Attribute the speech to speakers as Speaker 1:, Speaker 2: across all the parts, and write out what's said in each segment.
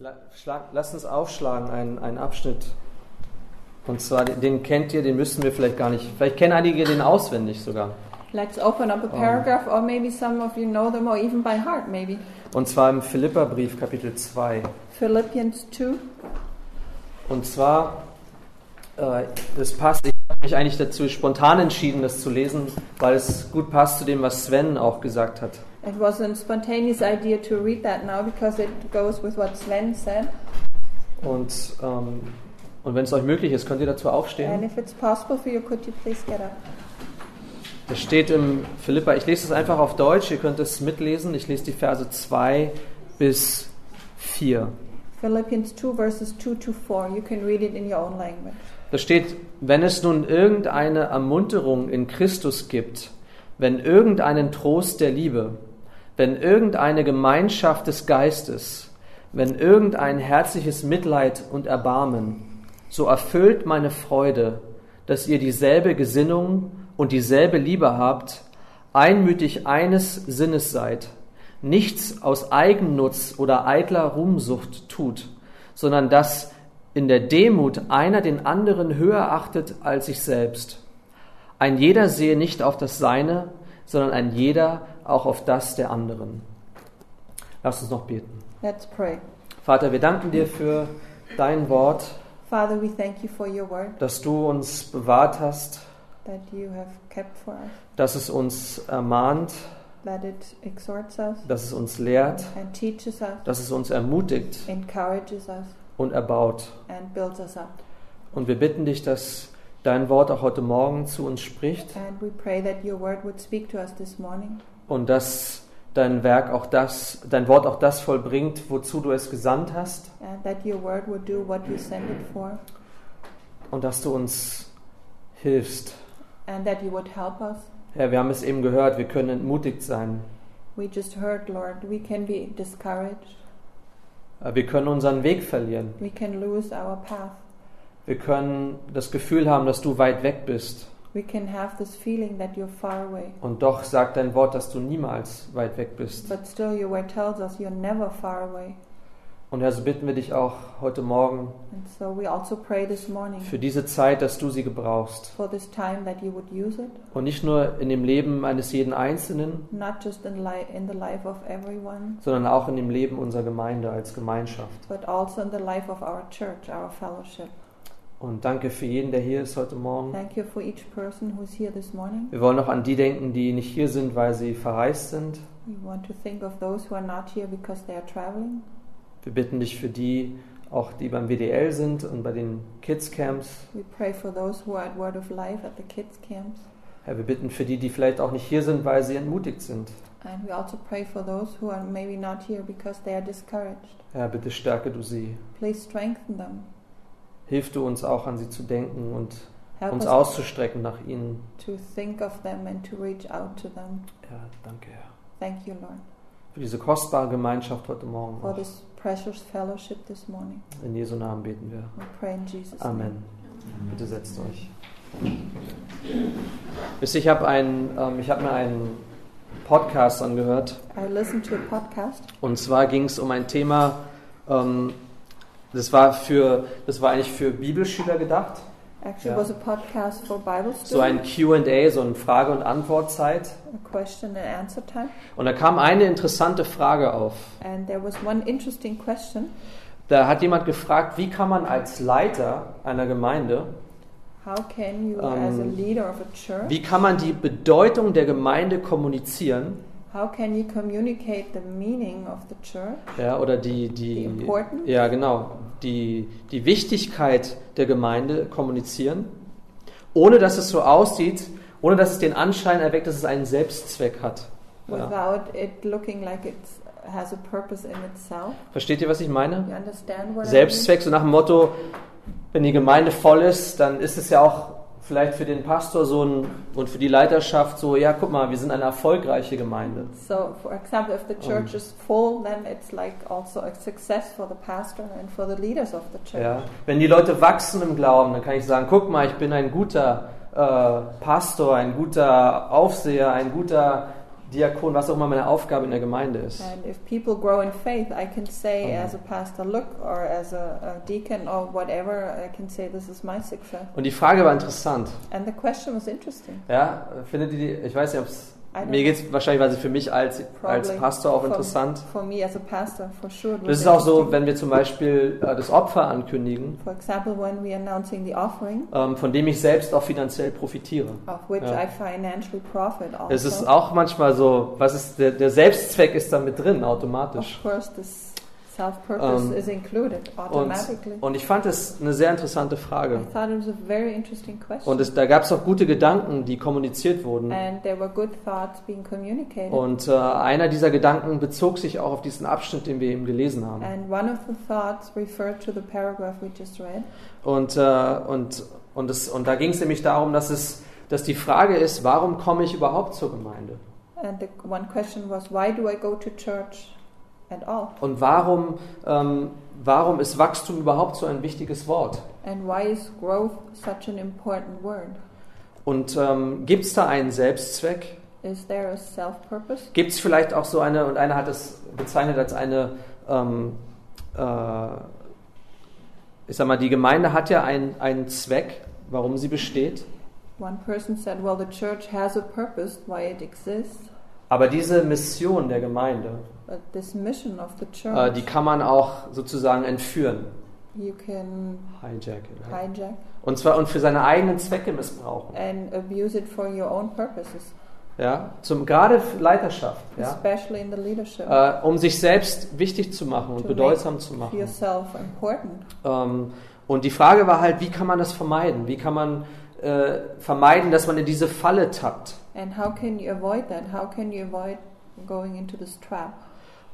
Speaker 1: La- schlag- Lasst uns aufschlagen, einen, einen Abschnitt. Und zwar, den, den kennt ihr, den müssten wir vielleicht gar nicht. Vielleicht kennen einige den auswendig sogar.
Speaker 2: Let's open up a paragraph, or maybe some of you know them, or even by heart, maybe.
Speaker 1: Und zwar im Philipperbrief, Kapitel 2.
Speaker 2: Philippians 2.
Speaker 1: Und zwar, äh, das passt, ich habe mich eigentlich dazu spontan entschieden, das zu lesen, weil es gut passt zu dem, was Sven auch gesagt hat.
Speaker 2: It was a spontaneous idea to read that now because it goes with what Sven said.
Speaker 1: Und, ähm, und wenn es euch möglich ist, könnt ihr dazu
Speaker 2: And
Speaker 1: aufstehen.
Speaker 2: if it's possible for you, could you please get up?
Speaker 1: Das steht im Philippa, ich lese es einfach auf Deutsch, ihr könnt es mitlesen. Ich lese die Verse 2 bis 4.
Speaker 2: Philippians 2, verses 2 to 4. You can read it in your own language.
Speaker 1: Da steht, wenn es nun irgendeine Ermunterung in Christus gibt, wenn irgendeinen Trost der Liebe, wenn irgendeine Gemeinschaft des Geistes, wenn irgendein herzliches Mitleid und Erbarmen, so erfüllt meine Freude, dass ihr dieselbe Gesinnung und dieselbe Liebe habt, einmütig eines Sinnes seid, nichts aus Eigennutz oder eitler Ruhmsucht tut, sondern dass in der Demut einer den anderen höher achtet als sich selbst. Ein jeder sehe nicht auf das Seine, sondern ein jeder auch auf das der anderen. Lass uns noch beten.
Speaker 2: Let's pray.
Speaker 1: Vater, wir danken dir für dein Wort,
Speaker 2: Father, we thank you for your word
Speaker 1: dass du uns bewahrt hast,
Speaker 2: that you have kept for us,
Speaker 1: dass es uns ermahnt,
Speaker 2: that it exhorts us
Speaker 1: dass es uns lehrt,
Speaker 2: and teaches us,
Speaker 1: dass es uns ermutigt
Speaker 2: encourages us,
Speaker 1: und erbaut.
Speaker 2: and builds us up.
Speaker 1: Und wir bitten dich, dass dein Wort auch heute Morgen zu uns spricht
Speaker 2: And we pray that your word would speak to us this morning
Speaker 1: und dass dein Werk auch das, dein Wort auch das vollbringt, wozu du es gesandt hast
Speaker 2: and that your word would do what you sent it for
Speaker 1: und dass du uns hilfst.
Speaker 2: and that you would help us.
Speaker 1: Herr, wir haben es eben gehört, wir können entmutigt sein.
Speaker 2: We just heard, Lord, we can be discouraged.
Speaker 1: Äh, Wir können unseren Weg verlieren.
Speaker 2: We can lose our path.
Speaker 1: Wir können das Gefühl haben, dass du weit weg bist.
Speaker 2: We can have this feeling that you're far away.
Speaker 1: Und doch sagt dein Wort, dass du niemals weit weg bist.
Speaker 2: But still, your word tells us you're never far away.
Speaker 1: Und Herr, so bitten wir dich auch heute Morgen
Speaker 2: And so we also pray this morning
Speaker 1: für diese Zeit, dass du sie gebrauchst.
Speaker 2: for this time that you would use it,
Speaker 1: Und nicht nur in dem Leben eines jeden Einzelnen,
Speaker 2: not just in, li- in the life of everyone,
Speaker 1: sondern auch in dem Leben unserer Gemeinde als Gemeinschaft.
Speaker 2: but also in the life of our church, our fellowship.
Speaker 1: Und danke für jeden, der hier ist heute Morgen.
Speaker 2: Thank you for each person who's here this morning.
Speaker 1: Wir wollen auch an die denken, die nicht hier sind, weil sie verreist sind.
Speaker 2: We want to think of those who are not here because they are traveling.
Speaker 1: Wir bitten dich für die, auch die beim WDL sind und bei den Kids Camps.
Speaker 2: We pray for those who are at Word of Life at the kids' camps.
Speaker 1: Herr, wir bitten für die, die vielleicht auch nicht hier sind, weil sie entmutigt sind.
Speaker 2: And we also pray for those who are maybe not here because they are discouraged.
Speaker 1: Herr, bitte stärke du sie.
Speaker 2: Please strengthen them.
Speaker 1: Hilf du uns auch an sie zu denken und
Speaker 2: Help
Speaker 1: uns
Speaker 2: us
Speaker 1: auszustrecken nach ihnen.
Speaker 2: to think of them and to reach out to them.
Speaker 1: Ja, danke, Herr.
Speaker 2: Thank you, Lord,
Speaker 1: Für diese kostbare Gemeinschaft heute Morgen.
Speaker 2: for this precious fellowship this morning.
Speaker 1: In Jesu Namen beten wir.
Speaker 2: We pray in Jesus' name.
Speaker 1: Amen. Bitte setzt euch. Wisst ihr, ich habe ähm, ich habe mir einen Podcast angehört
Speaker 2: I listened to a podcast.
Speaker 1: und zwar ging es um ein Thema, ähm, das war für, das war eigentlich für Bibelschüler gedacht,
Speaker 2: Actually, it was a podcast for Bible
Speaker 1: so ein
Speaker 2: students.
Speaker 1: Q&A, so eine Frage- und Antwortzeit.
Speaker 2: a question and answer time.
Speaker 1: Und da kam eine interessante Frage auf.
Speaker 2: And there was one interesting question.
Speaker 1: Da hat jemand gefragt, wie kann man als Leiter einer Gemeinde,
Speaker 2: How can you,
Speaker 1: Um,
Speaker 2: as a leader of a church,
Speaker 1: wie kann man die Bedeutung der Gemeinde kommunizieren
Speaker 2: how can you communicate the meaning of the church,
Speaker 1: Ja, oder die, die, ja genau, die, die Wichtigkeit der Gemeinde kommunizieren, ohne dass es so aussieht, ohne dass es den Anschein erweckt, dass es einen Selbstzweck hat. Ja.
Speaker 2: without it looking like it has a purpose in itself?
Speaker 1: Versteht ihr, was ich meine?
Speaker 2: You understand what
Speaker 1: Selbstzweck, so nach dem Motto, wenn die Gemeinde voll ist, dann ist es ja auch vielleicht für den Pastor so ein, und für die Leiterschaft so, ja, guck mal, wir sind eine erfolgreiche Gemeinde.
Speaker 2: So, for example, if the church is full, then it's like also a success for the pastor and for the leaders of the church.
Speaker 1: Ja. Wenn die Leute wachsen im Glauben, dann kann ich sagen, guck mal, ich bin ein guter äh, Pastor, ein guter Aufseher, ein guter Diakon, was auch immer meine Aufgabe in der Gemeinde ist.
Speaker 2: And if people grow in faith, I can say
Speaker 1: Mhm.
Speaker 2: as a pastor, look, or as a, a deacon, or whatever, I can say this is my success.
Speaker 1: Und die Frage war interessant.
Speaker 2: And the question was interesting.
Speaker 1: Ja, findet ihr die, ich weiß nicht, ob es, mir geht es wahrscheinlich, weil sie für mich als, als Pastor auch
Speaker 2: for-
Speaker 1: interessant.
Speaker 2: For me as a pastor, for sure.
Speaker 1: Das ist auch so, wenn wir zum Beispiel äh, das Opfer ankündigen,
Speaker 2: For example, when we announcing the offering,
Speaker 1: ähm, von dem ich selbst auch finanziell profitiere.
Speaker 2: of which
Speaker 1: Ja.
Speaker 2: I financially profit also.
Speaker 1: Es ist auch manchmal so, was ist der, der Selbstzweck ist da mit drin automatisch.
Speaker 2: Of course, this self-purpose
Speaker 1: Um,
Speaker 2: is included
Speaker 1: Und,
Speaker 2: automatically.
Speaker 1: und ich fand es eine sehr interessante
Speaker 2: I
Speaker 1: Frage.
Speaker 2: thought it was a very interesting question.
Speaker 1: Und es, da gab es auch gute Gedanken, die kommuniziert wurden.
Speaker 2: and there were good thoughts being communicated.
Speaker 1: Und äh, einer dieser Gedanken bezog sich auch auf diesen Abschnitt, den wir eben gelesen haben.
Speaker 2: and one of the thoughts referred to the paragraph we just read.
Speaker 1: Und, äh, und, und, es, und da ging es nämlich darum, dass, es, dass die Frage ist, warum komme ich überhaupt zur Gemeinde?
Speaker 2: And the one question was, why do I go to church?
Speaker 1: Und warum, ähm, warum ist Wachstum überhaupt so ein wichtiges Wort?
Speaker 2: And why is growth such an important word?
Speaker 1: Und ähm, gibt es da einen Selbstzweck?
Speaker 2: Is there a self-purpose?
Speaker 1: Gibt es vielleicht auch so eine, und einer hat es bezeichnet als eine, ähm, äh, ich sag mal, die Gemeinde hat ja einen, einen Zweck, warum sie besteht.
Speaker 2: One person said, well, the church has a purpose why it exists,
Speaker 1: Aber diese Mission der Gemeinde,
Speaker 2: this mission of the
Speaker 1: äh,
Speaker 2: church,
Speaker 1: die kann man auch sozusagen entführen.
Speaker 2: you can
Speaker 1: Hijack.
Speaker 2: hijack
Speaker 1: Und zwar und für seine eigenen Zwecke missbrauchen.
Speaker 2: and abuse it for your own purposes,
Speaker 1: Ja? Zum, gerade Leiterschaft. Ja?
Speaker 2: especially in the leadership.
Speaker 1: Äh, um sich selbst wichtig zu machen und
Speaker 2: To
Speaker 1: bedeutsam zu
Speaker 2: Make
Speaker 1: machen.
Speaker 2: yourself important.
Speaker 1: Ähm, und die Frage war halt, wie kann man das vermeiden? Wie kann man äh, vermeiden, dass man in diese Falle tappt?
Speaker 2: And how can you avoid that? How can you avoid going into this trap?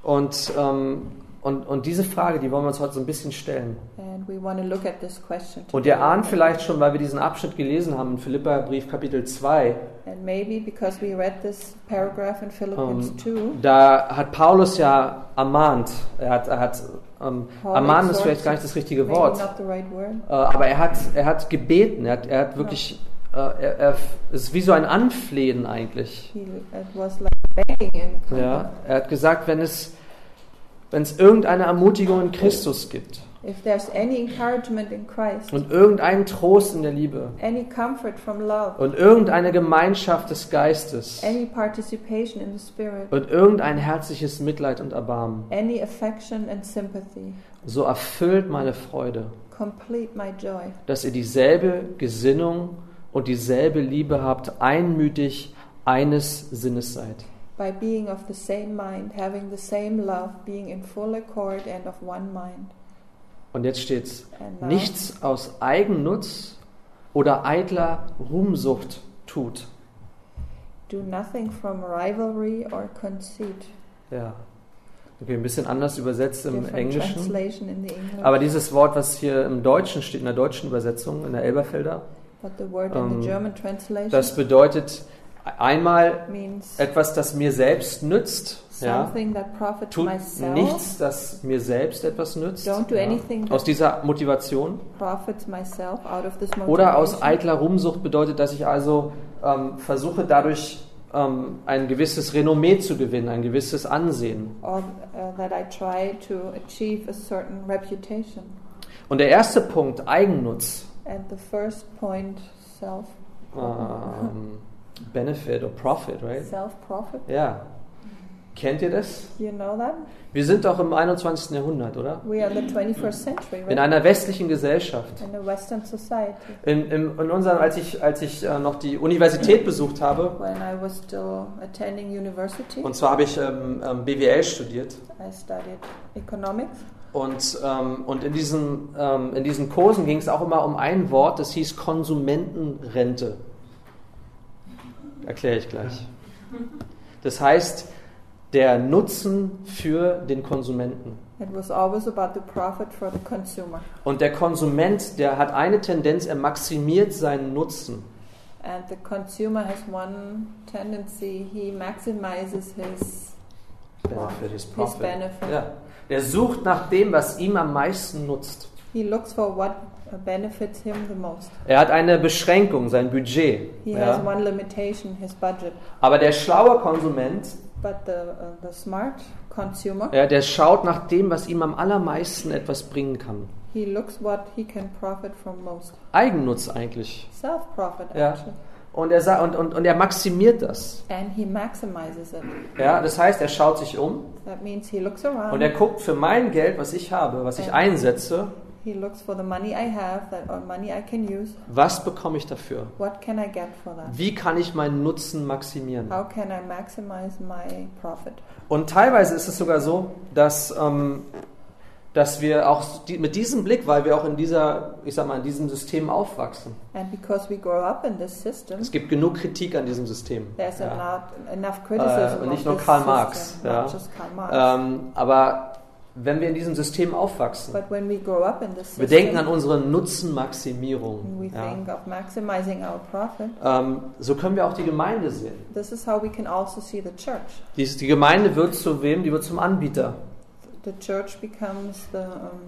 Speaker 1: Und, ähm, und, und diese Frage, die wollen wir uns heute so ein bisschen stellen.
Speaker 2: And we want to look at this question.
Speaker 1: Und ihr ahnt vielleicht schon, weil wir diesen Abschnitt gelesen haben in Philippa Brief Kapitel 2,
Speaker 2: And maybe because we read this paragraph in Philippians
Speaker 1: Um,
Speaker 2: 2,
Speaker 1: da hat Paulus ja ermahnt. Er hat, er hat ähm,
Speaker 2: Paul
Speaker 1: ermahnen ist vielleicht gar nicht das richtige Wort,
Speaker 2: right
Speaker 1: äh, aber er hat, er hat gebeten. Er hat, er hat wirklich, äh, er, er, es ist wie so ein Anflehen eigentlich. Ja, er hat gesagt, wenn es, wenn es irgendeine Ermutigung in Christus gibt
Speaker 2: if there's any encouragement in Christ,
Speaker 1: und irgendeinen Trost in der Liebe
Speaker 2: any comfort from love,
Speaker 1: und irgendeine Gemeinschaft des Geistes und irgendein herzliches Mitleid und Erbarmen,
Speaker 2: any affection and sympathy,
Speaker 1: so erfüllt meine Freude, dass ihr dieselbe Gesinnung und dieselbe Liebe habt, einmütig eines Sinnes seid.
Speaker 2: by being of the same mind, having the same love, being in full accord and of one mind.
Speaker 1: Und jetzt steht's,
Speaker 2: now,
Speaker 1: nichts aus Eigennutz oder eitler Ruhmsucht tut.
Speaker 2: do nothing from rivalry or conceit.
Speaker 1: Ja. Okay, ein bisschen anders übersetzt im
Speaker 2: Different
Speaker 1: Englischen. Aber dieses Wort, was hier im Deutschen steht, in der deutschen Übersetzung, in der Elberfelder, um,
Speaker 2: in the German translation
Speaker 1: das bedeutet einmal
Speaker 2: means
Speaker 1: etwas, das mir selbst nützt. Ja.
Speaker 2: something that profits
Speaker 1: Tut
Speaker 2: myself.
Speaker 1: nichts, das mir selbst etwas nützt.
Speaker 2: Don't do
Speaker 1: Ja. Aus dieser Motivation.
Speaker 2: profits myself out of this motivation.
Speaker 1: Oder aus eitler Ruhmsucht bedeutet, dass ich also ähm, versuche, dadurch ähm, ein gewisses Renommee zu gewinnen, ein gewisses Ansehen.
Speaker 2: or uh, that I try to achieve a certain reputation.
Speaker 1: Und der erste Punkt, Eigennutz,
Speaker 2: And the first point, self
Speaker 1: ähm, Benefit or Profit, right?
Speaker 2: self profit.
Speaker 1: Ja. Kennt ihr das?
Speaker 2: You know that
Speaker 1: Wir sind doch im 21. Jahrhundert, oder?
Speaker 2: we are in the 21st century,
Speaker 1: In
Speaker 2: right?
Speaker 1: einer westlichen Gesellschaft.
Speaker 2: In a Western society.
Speaker 1: In, in, in unserem, als ich, als ich äh, noch die Universität besucht habe,
Speaker 2: When I was still attending university,
Speaker 1: und zwar habe ich ähm, ähm, BWL studiert,
Speaker 2: I studied economics.
Speaker 1: Und, ähm, und in, diesen, ähm, in diesen Kursen ging es auch immer um ein Wort, das hieß Konsumentenrente. Erkläre ich gleich. Das heißt, der Nutzen für den Konsumenten.
Speaker 2: It was always about the profit for the consumer.
Speaker 1: Und der Konsument, der hat eine Tendenz, er maximiert seinen Nutzen.
Speaker 2: And the consumer has one tendency, he maximizes his,
Speaker 1: Benefit, his
Speaker 2: his
Speaker 1: profit.
Speaker 2: benefit.
Speaker 1: Ja. Der sucht nach dem, was ihm am meisten nutzt.
Speaker 2: He looks for what benefits him the most.
Speaker 1: Er hat eine Beschränkung, sein Budget.
Speaker 2: He has
Speaker 1: Ja?
Speaker 2: one limitation, his budget.
Speaker 1: Aber der schlaue Konsument,
Speaker 2: But the, uh, the smart consumer,
Speaker 1: ja, der schaut nach dem, was ihm am allermeisten etwas bringen kann.
Speaker 2: he looks what he can profit from most.
Speaker 1: Eigennutz eigentlich.
Speaker 2: Self-profit,
Speaker 1: Ja.
Speaker 2: actually.
Speaker 1: Und er, und, und, und er maximiert das.
Speaker 2: And he maximizes it.
Speaker 1: Ja? Das heißt, er schaut sich um
Speaker 2: That means he looks around.
Speaker 1: und er guckt für mein Geld, was ich habe, was ich einsetze,
Speaker 2: He looks for the money I have, that or money I can use.
Speaker 1: was bekomme ich dafür?
Speaker 2: What can I get for that?
Speaker 1: Wie kann ich meinen Nutzen maximieren?
Speaker 2: How can I maximize my profit?
Speaker 1: Und teilweise ist es sogar so, dass, ähm, dass wir auch die, mit diesem Blick, weil wir auch in dieser, ich sag mal, in diesem System aufwachsen.
Speaker 2: And because we grow up in this system,
Speaker 1: Es gibt genug Kritik an diesem System.
Speaker 2: there's
Speaker 1: Ja.
Speaker 2: not enough criticism
Speaker 1: Äh, nicht nur Karl
Speaker 2: system,
Speaker 1: Marx,
Speaker 2: not
Speaker 1: ja.
Speaker 2: Karl Marx.
Speaker 1: Ähm, aber wenn wir in diesem System aufwachsen,
Speaker 2: but when we grow up in this
Speaker 1: wir
Speaker 2: system,
Speaker 1: denken an unsere Nutzenmaximierung.
Speaker 2: we
Speaker 1: Ja.
Speaker 2: think of maximizing our profit,
Speaker 1: Ähm, so können wir auch die Gemeinde sehen.
Speaker 2: this is how we can also see the church.
Speaker 1: Die, die Gemeinde wird zu wem? Die wird zum Anbieter.
Speaker 2: The church becomes the, um,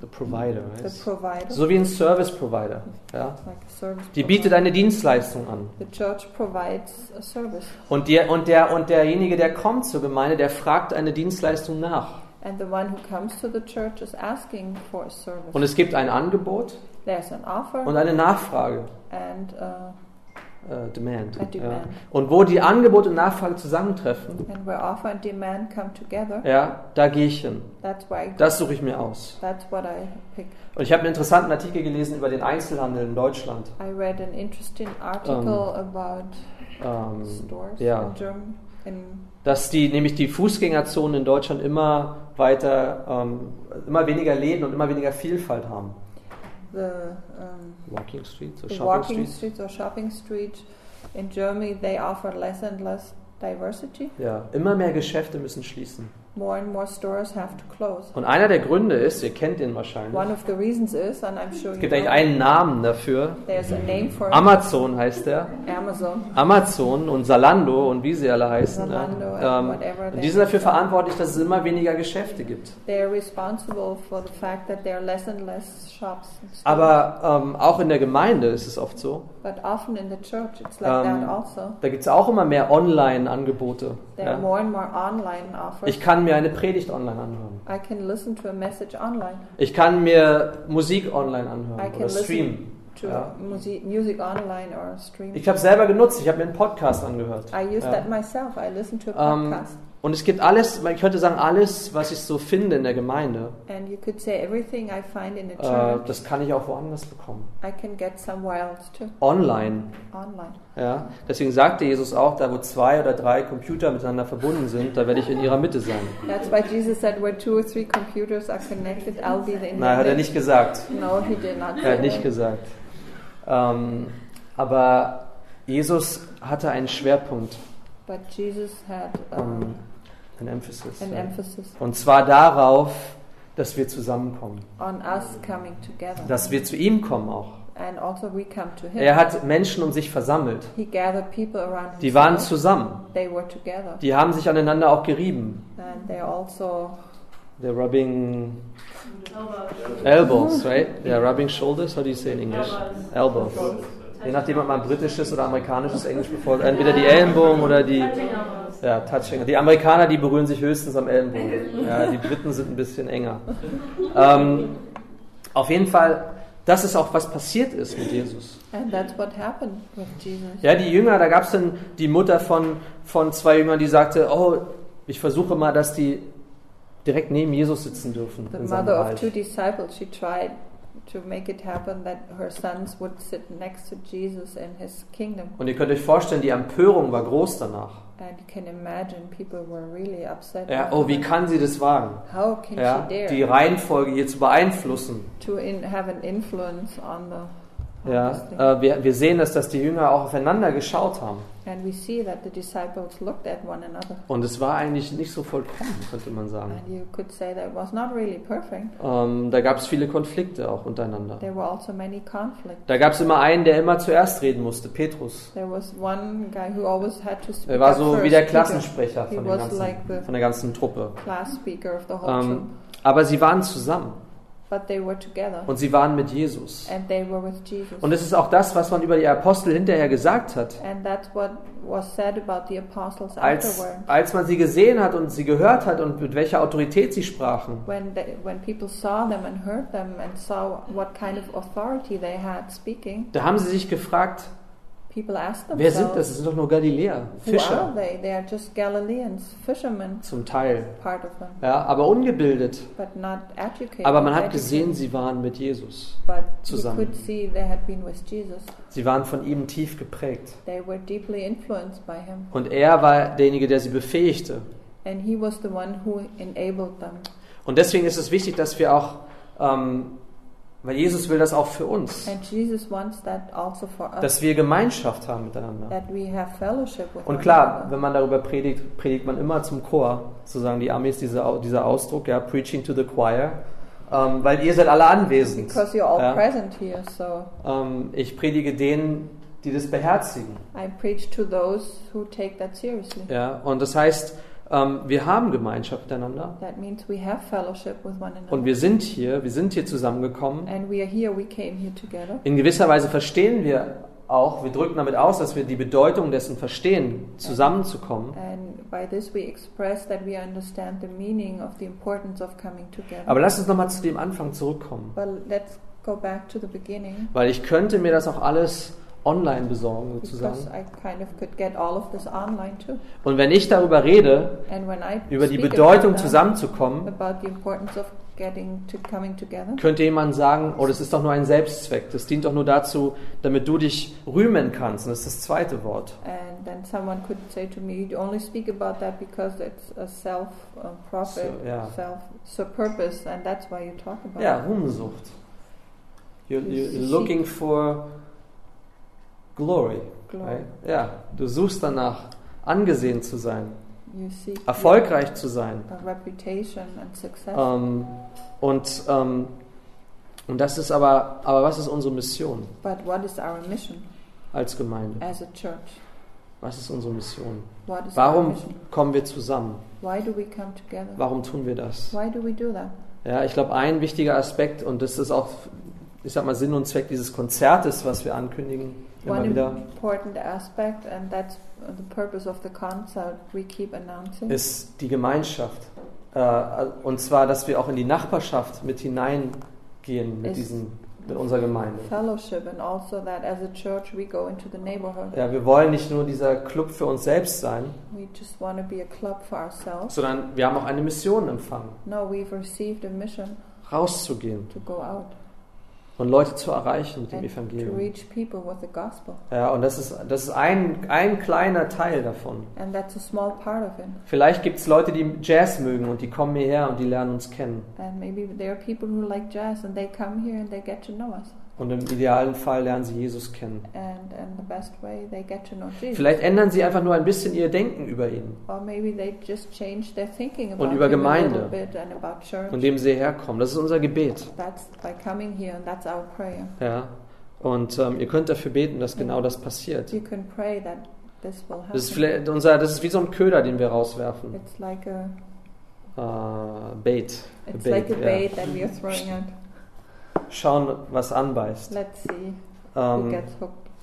Speaker 1: The Provider.
Speaker 2: the
Speaker 1: Right?
Speaker 2: provider,
Speaker 1: So wie ein Service Provider. Ja?
Speaker 2: like a service
Speaker 1: Die bietet
Speaker 2: provider.
Speaker 1: eine Dienstleistung an.
Speaker 2: The church provides a service.
Speaker 1: Und, der, und, der, und derjenige, der kommt zur Gemeinde, der fragt eine Dienstleistung nach.
Speaker 2: And the one who comes to the church is asking for a service.
Speaker 1: Und es gibt ein Angebot
Speaker 2: There's an offer
Speaker 1: und eine Nachfrage.
Speaker 2: and, uh,
Speaker 1: Äh, demand.
Speaker 2: Demand.
Speaker 1: Ja. Und wo die Angebot und Nachfrage zusammentreffen,
Speaker 2: demand together.
Speaker 1: ja, da gehe ich hin. Das suche ich mir aus. Und ich habe einen interessanten Artikel gelesen über den Einzelhandel in Deutschland.
Speaker 2: I read an interesting article about
Speaker 1: Ähm,
Speaker 2: stores
Speaker 1: ja.
Speaker 2: in
Speaker 1: dass die nämlich die Fußgängerzonen in Deutschland immer weiter, ähm, immer weniger Läden und immer weniger Vielfalt haben.
Speaker 2: The um,
Speaker 1: Walking Streets,
Speaker 2: the
Speaker 1: Shopping
Speaker 2: walking
Speaker 1: Streets.
Speaker 2: streets or shopping street in Germany, they offer less and less diversity.
Speaker 1: Ja, immer mehr Geschäfte müssen schließen.
Speaker 2: More and more stores have to close.
Speaker 1: Und einer der Gründe ist, ihr kennt den wahrscheinlich,
Speaker 2: One of the reasons is, and I'm sure
Speaker 1: es
Speaker 2: you
Speaker 1: gibt eigentlich einen Namen dafür.
Speaker 2: there's a name for it,
Speaker 1: Amazon heißt der.
Speaker 2: Amazon.
Speaker 1: Amazon und Salando und wie sie alle heißen.
Speaker 2: Zalando
Speaker 1: ja.
Speaker 2: and
Speaker 1: ähm,
Speaker 2: whatever
Speaker 1: und
Speaker 2: they
Speaker 1: die sind dafür
Speaker 2: are.
Speaker 1: verantwortlich, dass es immer weniger Geschäfte gibt.
Speaker 2: They're responsible for the fact that there are less and less shops. and stores.
Speaker 1: Aber ähm, auch in der Gemeinde ist es oft so.
Speaker 2: But often in the church, it's like
Speaker 1: Ähm,
Speaker 2: that also.
Speaker 1: Da gibt es auch immer mehr Online-Angebote.
Speaker 2: There are
Speaker 1: Ja.
Speaker 2: more and more online offers.
Speaker 1: Ich kann mir eine Predigt online anhören.
Speaker 2: I can listen to a message online.
Speaker 1: Ich kann mir Musik online
Speaker 2: I
Speaker 1: anhören
Speaker 2: can
Speaker 1: oder streamen. Ja.
Speaker 2: music, music online or stream.
Speaker 1: Ich habe selber genutzt, ich habe mir einen Podcast angehört.
Speaker 2: I use
Speaker 1: Ja.
Speaker 2: that myself. I listen to a
Speaker 1: Ähm,
Speaker 2: podcast.
Speaker 1: Und es gibt alles, ich könnte sagen, alles, was ich so finde in der Gemeinde,
Speaker 2: and you could say everything I find in the
Speaker 1: äh,
Speaker 2: church,
Speaker 1: das kann ich auch woanders bekommen.
Speaker 2: I can get somewhere else too,
Speaker 1: Online.
Speaker 2: online.
Speaker 1: Ja? Deswegen sagte Jesus auch, da wo zwei oder drei Computer miteinander verbunden sind, da werde ich in ihrer Mitte sein.
Speaker 2: That's why Jesus said, where two or three computers are connected, I'll be the in
Speaker 1: Nein, hat er nicht gesagt.
Speaker 2: No, he did not.
Speaker 1: Er hat nicht gesagt. Ähm, aber Jesus hatte einen Schwerpunkt,
Speaker 2: But Jesus had um,
Speaker 1: ein Emphasis.
Speaker 2: an emphasis
Speaker 1: Und zwar darauf, dass wir zusammenkommen,
Speaker 2: on us coming together,
Speaker 1: dass wir zu ihm kommen auch.
Speaker 2: and also we come to Him.
Speaker 1: Er hat Menschen um sich versammelt.
Speaker 2: He gathered people around
Speaker 1: Die waren zusammen.
Speaker 2: They were together,
Speaker 1: Die haben sich aneinander auch gerieben.
Speaker 2: and they also
Speaker 1: They're rubbing elbows, right? They're rubbing shoulders. How do you say in English? Elbows. Je nachdem, ob man britisches oder amerikanisches Englisch befolgt. Entweder die Ellenbogen oder die ja, Touching. Die Amerikaner, die berühren sich höchstens am Ellenbogen. Ja, die Briten sind ein bisschen enger. Ähm, auf jeden Fall, das ist auch, was passiert ist mit Jesus.
Speaker 2: and that's what happened with Jesus.
Speaker 1: Ja, die Jünger, da gab es dann die Mutter von, von zwei Jüngern, die sagte, oh, ich versuche mal, dass die direkt neben Jesus sitzen dürfen.
Speaker 2: The mother of two disciples, she tried to make it happen that her sons would sit next to Jesus in his kingdom.
Speaker 1: Und ihr könnt euch vorstellen, die Empörung war groß danach.
Speaker 2: And you can imagine people were really upset.
Speaker 1: Ja, oh, wie kann sie das wagen?
Speaker 2: How can
Speaker 1: Ja,
Speaker 2: she
Speaker 1: die
Speaker 2: dare
Speaker 1: Reihenfolge hier zu beeinflussen.
Speaker 2: to in, have an influence on the on
Speaker 1: Ja, äh, wir, wir sehen, dass, dass die Jünger auch aufeinander geschaut haben.
Speaker 2: And we see that the disciples looked at one another.
Speaker 1: Und es war eigentlich nicht so vollkommen, könnte man sagen.
Speaker 2: And you could say that it was not really perfect.
Speaker 1: Ähm, da gab es viele Konflikte auch untereinander.
Speaker 2: There were also many conflicts.
Speaker 1: Da gab es immer einen, der immer zuerst reden musste, Petrus.
Speaker 2: There was one guy who always had to speak
Speaker 1: Er war so
Speaker 2: first,
Speaker 1: wie der. Klassensprecher
Speaker 2: He
Speaker 1: von, ganzen,
Speaker 2: like the
Speaker 1: von der ganzen Truppe.
Speaker 2: class speaker of the whole troop.
Speaker 1: Ähm, aber sie waren zusammen.
Speaker 2: But they were together
Speaker 1: und sie waren mit Jesus.
Speaker 2: and they were with Jesus.
Speaker 1: Und es ist auch das, was man über die Apostel hinterher gesagt hat.
Speaker 2: And that's what was said about the apostles
Speaker 1: Als, als man sie gesehen hat und sie gehört hat und mit welcher Autorität sie sprachen,
Speaker 2: When, they, when kind of speaking,
Speaker 1: da haben sie sich gefragt,
Speaker 2: people asked
Speaker 1: wer sind das? Das sind doch nur Galiläer, Fischer
Speaker 2: they? They are just Galileans, fishermen,
Speaker 1: zum Teil.
Speaker 2: part of them,
Speaker 1: Ja, aber ungebildet.
Speaker 2: but not educated.
Speaker 1: Aber man hat gesehen, sie waren mit Jesus.
Speaker 2: But
Speaker 1: zusammen.
Speaker 2: you could see they had been with Jesus.
Speaker 1: Sie waren von ihm tief geprägt.
Speaker 2: They were deeply influenced by him.
Speaker 1: Und er war derjenige, der sie befähigte.
Speaker 2: And he was the one who enabled them.
Speaker 1: Und deswegen ist es wichtig, dass wir auch, ähm, weil Jesus will das auch für uns,
Speaker 2: And Jesus wants that also for us.
Speaker 1: dass wir Gemeinschaft haben miteinander.
Speaker 2: that we have fellowship with
Speaker 1: Und klar, wenn man darüber predigt, predigt man immer zum Chor, sozusagen die Armee ist dieser, dieser Ausdruck, ja, preaching to the choir, ähm, weil ihr seid alle anwesend.
Speaker 2: Because you're all
Speaker 1: Ja.
Speaker 2: present here, so
Speaker 1: Ähm, ich predige denen, die das beherzigen.
Speaker 2: I preach to those who take that seriously.
Speaker 1: Ja, und das heißt, ähm, wir haben Gemeinschaft miteinander
Speaker 2: That means we have fellowship with one another.
Speaker 1: und wir sind hier, wir sind hier zusammengekommen.
Speaker 2: and we are here, we came here together.
Speaker 1: In gewisser Weise verstehen wir auch, wir drücken damit aus, dass wir die Bedeutung dessen verstehen, zusammenzukommen.
Speaker 2: And by this we express that we understand the meaning of the importance of coming together.
Speaker 1: Aber lass uns nochmal zu dem Anfang zurückkommen,
Speaker 2: But let's go back to the beginning.
Speaker 1: weil ich könnte mir das auch alles online besorgen sozusagen.
Speaker 2: Kind of online.
Speaker 1: Und wenn ich darüber rede, über die Bedeutung
Speaker 2: that,
Speaker 1: zusammenzukommen,
Speaker 2: to
Speaker 1: könnte jemand sagen, oh, das ist doch nur ein Selbstzweck, das dient doch nur dazu, damit du dich rühmen kannst. Und das ist das zweite Wort.
Speaker 2: and then someone could say to me, "You only speak about that because it's a self uh, profit,
Speaker 1: So, yeah.
Speaker 2: self so purpose, and that's why you talk about
Speaker 1: Ja,
Speaker 2: it."
Speaker 1: Ruhmsucht. You're,
Speaker 2: You
Speaker 1: you're looking for glory.
Speaker 2: Glory.
Speaker 1: Right? Ja, du suchst danach, angesehen zu sein, erfolgreich zu sein.
Speaker 2: success.
Speaker 1: Ähm, und, ähm, und das ist aber, aber was ist unsere Mission
Speaker 2: but what is our mission
Speaker 1: als Gemeinde? Was ist unsere Mission? Warum kommen wir zusammen?
Speaker 2: Why do we come together?
Speaker 1: Warum tun wir das?
Speaker 2: Why do we do that?
Speaker 1: Ja, ich glaube, ein wichtiger Aspekt, und das ist auch, ich sag mal, Sinn und Zweck dieses Konzertes, was wir ankündigen,
Speaker 2: One
Speaker 1: wieder,
Speaker 2: important aspect, and that's the purpose of the concert we keep announcing,
Speaker 1: ist die Gemeinschaft. Äh, und zwar, dass wir auch in die Nachbarschaft mit hineingehen mit, diesen, mit unserer Gemeinde.
Speaker 2: fellowship, and also that as a church we go into the neighborhood.
Speaker 1: Ja, wir wollen nicht nur dieser Club für uns selbst sein,
Speaker 2: We just want to be a club for ourselves.
Speaker 1: sondern wir haben auch eine Mission empfangen,
Speaker 2: No, we've received a mission
Speaker 1: rauszugehen
Speaker 2: to go out
Speaker 1: und Leute zu erreichen mit dem
Speaker 2: and
Speaker 1: Evangelium. Ja, und das ist, das ist ein, ein kleiner Teil davon.
Speaker 2: And that's a small part of it.
Speaker 1: Vielleicht gibt es Leute, die Jazz mögen und die kommen hierher und die lernen uns kennen.
Speaker 2: Like and and.
Speaker 1: Und im idealen Fall lernen sie Jesus kennen.
Speaker 2: And in the best way, they get to know Jesus.
Speaker 1: Vielleicht ändern sie einfach nur ein bisschen ihr Denken über ihn,
Speaker 2: Or maybe they just change their thinking about
Speaker 1: Und über Gemeinde.
Speaker 2: and
Speaker 1: von dem sie herkommen. Das ist unser Gebet.
Speaker 2: That's by coming here, and that's our prayer.
Speaker 1: Ja. Und ähm, ihr könnt dafür beten, dass genau das passiert.
Speaker 2: You can pray that this will happen.
Speaker 1: Das ist, vielleicht unser, das ist wie so ein Köder, den wir rauswerfen.
Speaker 2: It's like a
Speaker 1: Äh, Bait.
Speaker 2: it's
Speaker 1: Bait,
Speaker 2: like a bait that we are throwing out.
Speaker 1: Schauen, was anbeißt.
Speaker 2: Let's see who
Speaker 1: Ähm,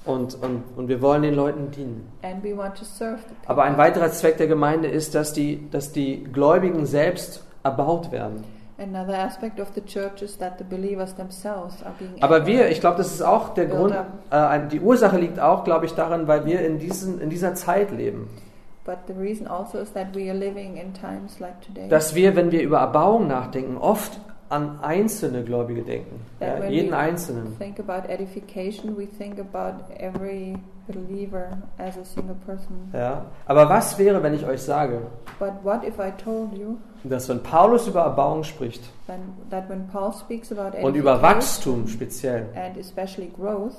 Speaker 1: und, und, und wir wollen den Leuten dienen.
Speaker 2: And we want to serve the people.
Speaker 1: Aber ein weiterer Zweck der Gemeinde ist, dass die, dass die Gläubigen selbst erbaut werden. Aber wir, ich glaube, das ist auch der Grund, äh, die Ursache liegt auch, glaube ich, darin, weil wir in, diesen, in dieser Zeit leben.
Speaker 2: But the reason also is that we are living in times like today.
Speaker 1: Dass wir, wenn wir über Erbauung nachdenken, oft an einzelne Gläubige denken. Ja, jeden Einzelnen.
Speaker 2: think about edification, we think about every believer as a single person.
Speaker 1: Ja. Aber was wäre, wenn ich euch sage,
Speaker 2: But what if I told you
Speaker 1: dass wenn Paulus über Erbauung spricht
Speaker 2: then, that when Paul speaks about
Speaker 1: und über Wachstum speziell,
Speaker 2: and especially growth,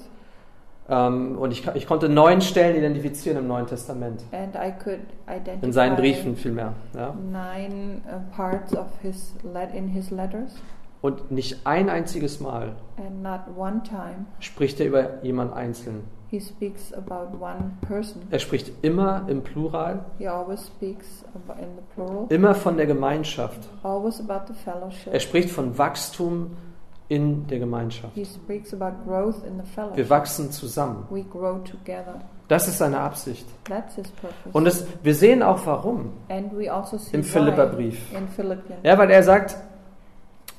Speaker 1: ähm, und ich, ich konnte neun Stellen identifizieren im Neuen Testament,
Speaker 2: and I could identify
Speaker 1: in seinen Briefen vielmehr, ja,
Speaker 2: nine uh, parts of his in his letters,
Speaker 1: und nicht ein einziges Mal
Speaker 2: and not one time
Speaker 1: spricht er über jemand einzeln.
Speaker 2: he speaks about one person.
Speaker 1: Er spricht immer im Plural,
Speaker 2: He always speaks about, in the plural,
Speaker 1: immer von der Gemeinschaft.
Speaker 2: always about the fellowship.
Speaker 1: Er spricht von Wachstum in der Gemeinschaft. Wir wachsen zusammen. Das ist seine Absicht. Und es, wir sehen auch warum.
Speaker 2: also
Speaker 1: Im Philipperbrief. Ja, weil er sagt,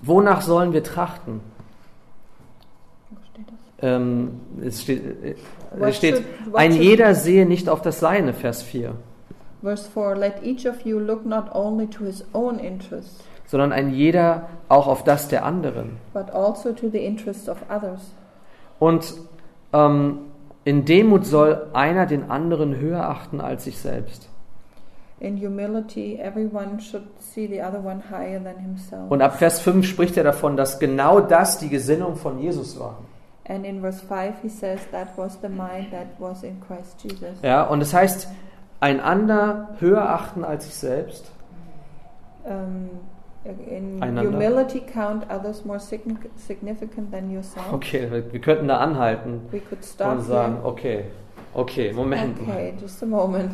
Speaker 1: wonach sollen wir trachten? Ähm, es steht, äh, es steht ein jeder sehe nicht auf das Seine, Vers 4,
Speaker 2: Verse 4 Let each of you look not only to his own interests,
Speaker 1: sondern ein jeder auch auf das der anderen.
Speaker 2: but also to the interests of others.
Speaker 1: Und ähm, in Demut soll einer den anderen höher achten als sich selbst.
Speaker 2: Humility, everyone should see the other one higher than himself.
Speaker 1: Und ab Vers 5 spricht er davon, dass genau das die Gesinnung von Jesus war.
Speaker 2: And in verse 5, he says that was the mind that was in Christ Jesus.
Speaker 1: Ja, und das heißt, einander höher achten als sich selbst.
Speaker 2: Um, in
Speaker 1: Einander.
Speaker 2: humility, count others more signi- significant than yourself.
Speaker 1: Okay, wir, wir könnten da anhalten
Speaker 2: We could stop
Speaker 1: und sagen,
Speaker 2: here.
Speaker 1: okay, okay, Moment.
Speaker 2: Okay, just a moment.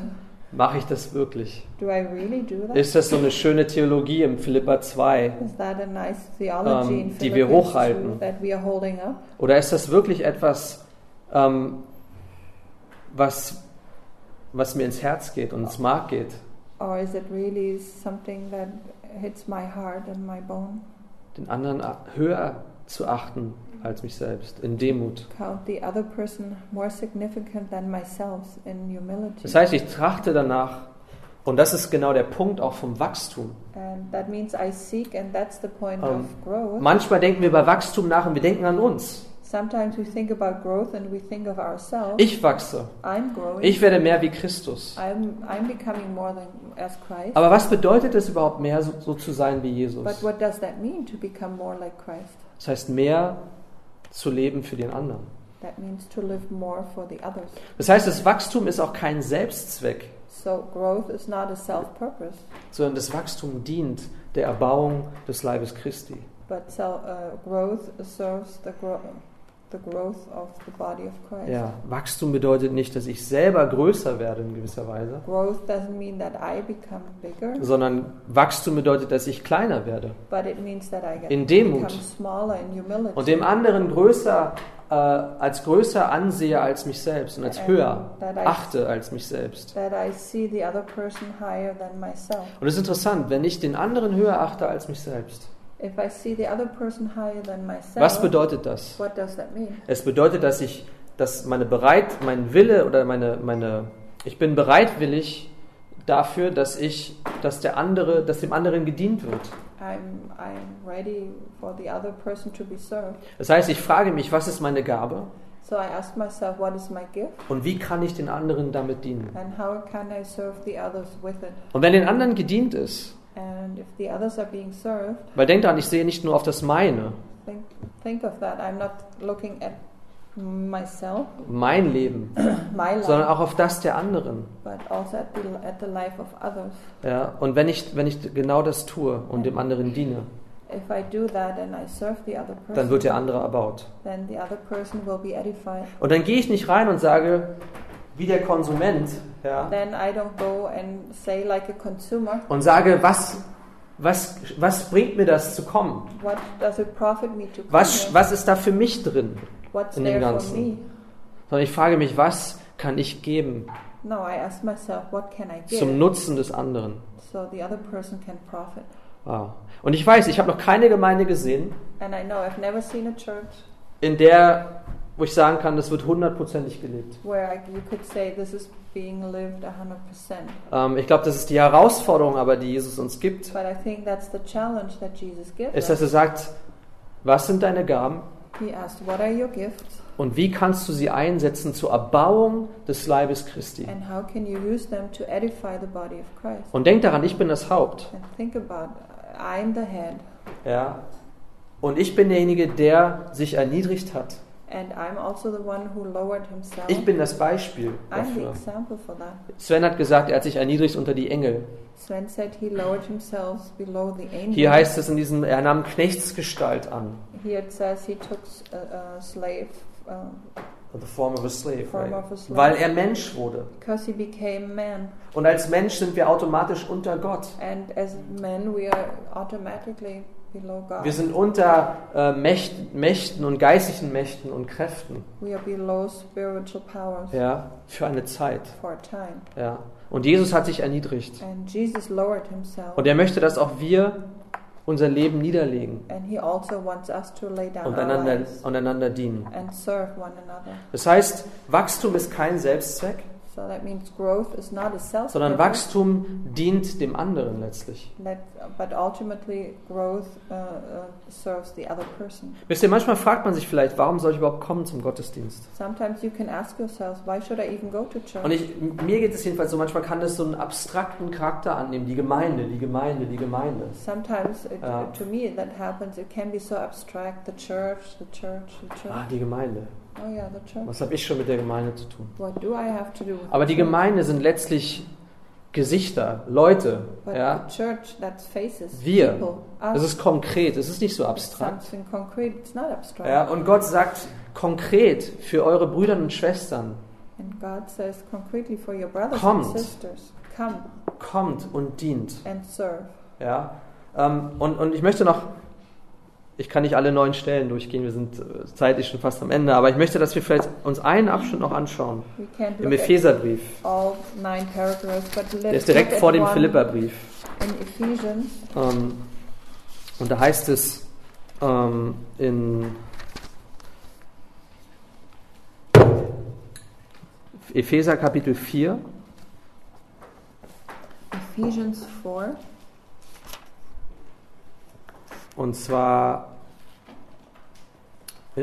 Speaker 1: Mache ich das wirklich?
Speaker 2: Do I really do that?
Speaker 1: Ist das so eine schöne Theologie im Philippa 2?
Speaker 2: Is that a nice theology
Speaker 1: Ähm,
Speaker 2: in
Speaker 1: die wir hochhalten.
Speaker 2: 2 that we are holding up?
Speaker 1: Oder ist das wirklich etwas, ähm, was, was mir ins Herz geht und ins Mark geht?
Speaker 2: Or is it really something that hits my heart and my bone?
Speaker 1: Den anderen höher zu achten als mich selbst, in Demut.
Speaker 2: Count the other person more significant than myself in humility.
Speaker 1: Das heißt, ich trachte danach, und das ist genau der Punkt auch vom Wachstum. Ähm. Manchmal denken wir über Wachstum nach und wir denken an uns.
Speaker 2: Sometimes we think about growth and we think of ourselves.
Speaker 1: Ich wachse.
Speaker 2: I'm growing.
Speaker 1: Ich werde mehr wie Christus.
Speaker 2: I'm, I'm becoming more than as Christ.
Speaker 1: Aber was bedeutet es überhaupt mehr so, so zu sein wie Jesus?
Speaker 2: But what does that mean to become more like Christ?
Speaker 1: Das heißt mehr zu leben für den anderen.
Speaker 2: That means to live more for the others.
Speaker 1: Das heißt, das Wachstum ist auch kein Selbstzweck,
Speaker 2: So growth is not a self-purpose,
Speaker 1: sondern das Wachstum dient der Erbauung des Leibes Christi.
Speaker 2: but sel- uh, growth serves the, gro- the growth of the body of Christ.
Speaker 1: Ja, Wachstum bedeutet nicht, dass ich selber größer werde in gewisser Weise,
Speaker 2: Growth doesn't mean that I become bigger,
Speaker 1: sondern Wachstum bedeutet, dass ich kleiner werde
Speaker 2: but it means that I get
Speaker 1: In Demut.
Speaker 2: become smaller in humility.
Speaker 1: und dem anderen größer äh, als größer ansehe als mich selbst und als
Speaker 2: And
Speaker 1: höher achte als mich selbst.
Speaker 2: that I see the other person higher than myself.
Speaker 1: Und es ist interessant, wenn ich den anderen höher achte als mich selbst.
Speaker 2: Myself,
Speaker 1: Was bedeutet das?
Speaker 2: what does that mean?
Speaker 1: Es bedeutet, dass ich, dass meine bereit, mein Wille oder meine, meine, ich bin bereitwillig dafür, dass ich, dass der andere, dass dem anderen gedient wird.
Speaker 2: I'm, I'm ready for the other person to be served.
Speaker 1: Das heißt, ich frage mich, was ist meine Gabe
Speaker 2: So I ask myself, what is my gift?
Speaker 1: und wie kann ich den anderen damit dienen?
Speaker 2: And how can I serve the others with it?
Speaker 1: Und wenn den anderen gedient ist,
Speaker 2: And if the others are being served,
Speaker 1: weil denk daran, ich sehe nicht nur auf das meine,
Speaker 2: think, think of that. I'm not looking at myself,
Speaker 1: mein Leben,
Speaker 2: my life,
Speaker 1: sondern auch auf das der anderen.
Speaker 2: but also at the, at the life of others.
Speaker 1: Ja, und wenn ich, wenn ich genau das tue und dem anderen diene,
Speaker 2: If I do that and I serve the other person,
Speaker 1: dann wird der andere erbaut.
Speaker 2: then the other person will be edified.
Speaker 1: Und dann gehe ich nicht rein und sage, wie der Konsument, ja,
Speaker 2: Then I don't go and say like a consumer,
Speaker 1: und sage, was, was, was bringt mir das zu kommen?
Speaker 2: what does it profit me to come
Speaker 1: Was,
Speaker 2: here?
Speaker 1: was ist da für mich drin?
Speaker 2: What's
Speaker 1: in dem
Speaker 2: there for
Speaker 1: Ganzen?
Speaker 2: me?
Speaker 1: Sondern ich frage mich, was kann ich geben
Speaker 2: No, I ask myself, what can I give
Speaker 1: zum Nutzen des anderen?
Speaker 2: so the other person can profit?
Speaker 1: Wow. Und ich weiß, ich habe noch keine Gemeinde gesehen,
Speaker 2: And I know I've never seen a church
Speaker 1: in der, wo ich sagen kann, das wird hundertprozentig gelebt.
Speaker 2: say 100%.
Speaker 1: Ähm, ich glaube, das ist die Herausforderung, aber die Jesus uns gibt,
Speaker 2: But I think that's the challenge that Jesus gives
Speaker 1: ist, dass er sagt, was sind deine Gaben
Speaker 2: He asked, what are your gifts
Speaker 1: und wie kannst du sie einsetzen zur Erbauung des Leibes Christi?
Speaker 2: and how can you use them to edify the body of Christ?
Speaker 1: Und denk daran, ich bin das Haupt.
Speaker 2: And think about, I'm the head
Speaker 1: Ja. Und ich bin derjenige, der sich erniedrigt hat.
Speaker 2: And I'm also the one who lowered himself.
Speaker 1: Ich bin das Beispiel
Speaker 2: I'm the
Speaker 1: dafür.
Speaker 2: example for that.
Speaker 1: Sven hat gesagt, er hat sich erniedrigt unter die Engel.
Speaker 2: Sven said he lowered himself below the angels.
Speaker 1: Hier heißt es in diesem, er nahm Knechtsgestalt an.
Speaker 2: Here it says he took a, a slave um,
Speaker 1: The form of a slave, right?
Speaker 2: of a slave.
Speaker 1: Weil er Mensch wurde.
Speaker 2: because he became man.
Speaker 1: Und als Mensch sind wir automatisch unter Gott.
Speaker 2: And as men, we are automatically.
Speaker 1: Wir sind unter äh, Mächt, Mächten und geistlichen Mächten und Kräften.
Speaker 2: we are below spiritual powers
Speaker 1: Ja, für eine Zeit.
Speaker 2: for a time.
Speaker 1: Ja. Und Jesus hat sich erniedrigt.
Speaker 2: And Jesus lowered himself.
Speaker 1: Und er möchte, dass auch wir unser Leben niederlegen
Speaker 2: and he also wants us to lay down
Speaker 1: und einander, und einander dienen. Das heißt, Wachstum ist kein Selbstzweck,
Speaker 2: So that means growth is not a self
Speaker 1: sondern Wachstum dient dem anderen letztlich.
Speaker 2: that, but ultimately growth uh, uh, serves the other person.
Speaker 1: Wisst ihr, manchmal fragt man sich vielleicht, warum soll ich überhaupt kommen zum Gottesdienst?
Speaker 2: Sometimes you can ask yourselves, why should I even go to church?
Speaker 1: Und ich, mir geht es jedenfalls so, manchmal kann das so einen abstrakten Charakter annehmen, die Gemeinde, die Gemeinde, die Gemeinde.
Speaker 2: Sometimes, it,
Speaker 1: Ja.
Speaker 2: to me, that happens. It can be so abstract. The church, the church, the church.
Speaker 1: Ah, die Gemeinde.
Speaker 2: Oh yeah, the church.
Speaker 1: Was habe ich schon mit der Gemeinde zu tun?
Speaker 2: What do I have to do with
Speaker 1: Aber die? Gemeinde sind letztlich Gesichter, Leute.
Speaker 2: But
Speaker 1: Ja?
Speaker 2: the church, that's faces,
Speaker 1: Wir.
Speaker 2: people,
Speaker 1: Das ist konkret, es ist nicht so abstrakt.
Speaker 2: concrete. It's not abstract.
Speaker 1: Ja? Und Gott sagt konkret für eure Brüder und Schwestern,
Speaker 2: And God says concretely for your brothers
Speaker 1: Kommt.
Speaker 2: and sisters, come
Speaker 1: kommt und dient.
Speaker 2: and serve.
Speaker 1: Ja? Ähm, und, und ich möchte noch, ich kann nicht alle neun Stellen durchgehen, wir sind äh, zeitlich schon fast am Ende, aber ich möchte, dass wir vielleicht uns einen Abschnitt noch anschauen. Im Epheserbrief. Der ist direkt vor dem Philipperbrief. Ähm, und da heißt es ähm, in Epheser Kapitel 4,
Speaker 2: Ephesians 4,
Speaker 1: und zwar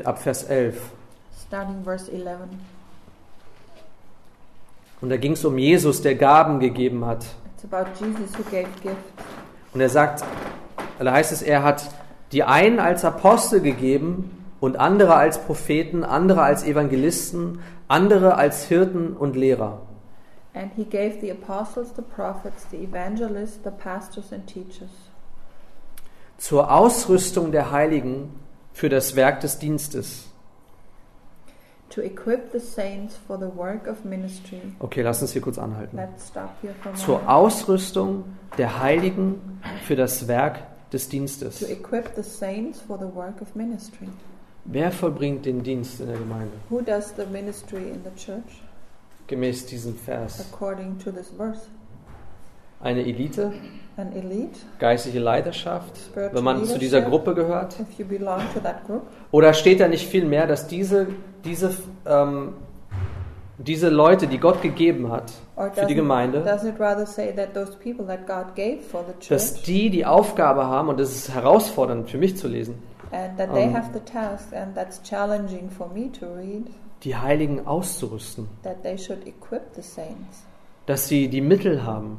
Speaker 1: ab Vers 11.
Speaker 2: starting verse 11.
Speaker 1: Und da ging es um Jesus, der Gaben gegeben hat.
Speaker 2: It's about Jesus who gave gifts.
Speaker 1: Und er sagt, da heißt es, er hat die einen als Apostel gegeben und andere als Propheten, andere als Evangelisten, andere als Hirten und Lehrer.
Speaker 2: And he gave the apostles, the prophets, the evangelists, the pastors, and teachers
Speaker 1: zur Ausrüstung der Heiligen für das Werk des Dienstes.
Speaker 2: to equip the saints for the work of ministry.
Speaker 1: Okay, lass uns hier kurz anhalten.
Speaker 2: Let's stop here for a
Speaker 1: Zur
Speaker 2: moment.
Speaker 1: Ausrüstung der Heiligen für das Werk des Dienstes. Wer vollbringt den Dienst in der Gemeinde?
Speaker 2: Who does the ministry in the church
Speaker 1: Gemäß diesem Vers.
Speaker 2: according to this verse?
Speaker 1: Eine Elite, Geistliche
Speaker 2: spiritual
Speaker 1: wenn man zu dieser Gruppe gehört?
Speaker 2: if you belong to that group.
Speaker 1: Oder steht da nicht viel mehr, dass diese, diese, ähm, diese Leute, die Gott gegeben hat
Speaker 2: Or
Speaker 1: für die Gemeinde,
Speaker 2: does it rather say that those people that God gave for the
Speaker 1: dass
Speaker 2: church
Speaker 1: die die Aufgabe haben, und das ist herausfordernd für mich zu lesen,
Speaker 2: and that they have the task, and that's challenging for me to read,
Speaker 1: die Heiligen auszurüsten,
Speaker 2: that they should equip the saints,
Speaker 1: dass sie die Mittel haben,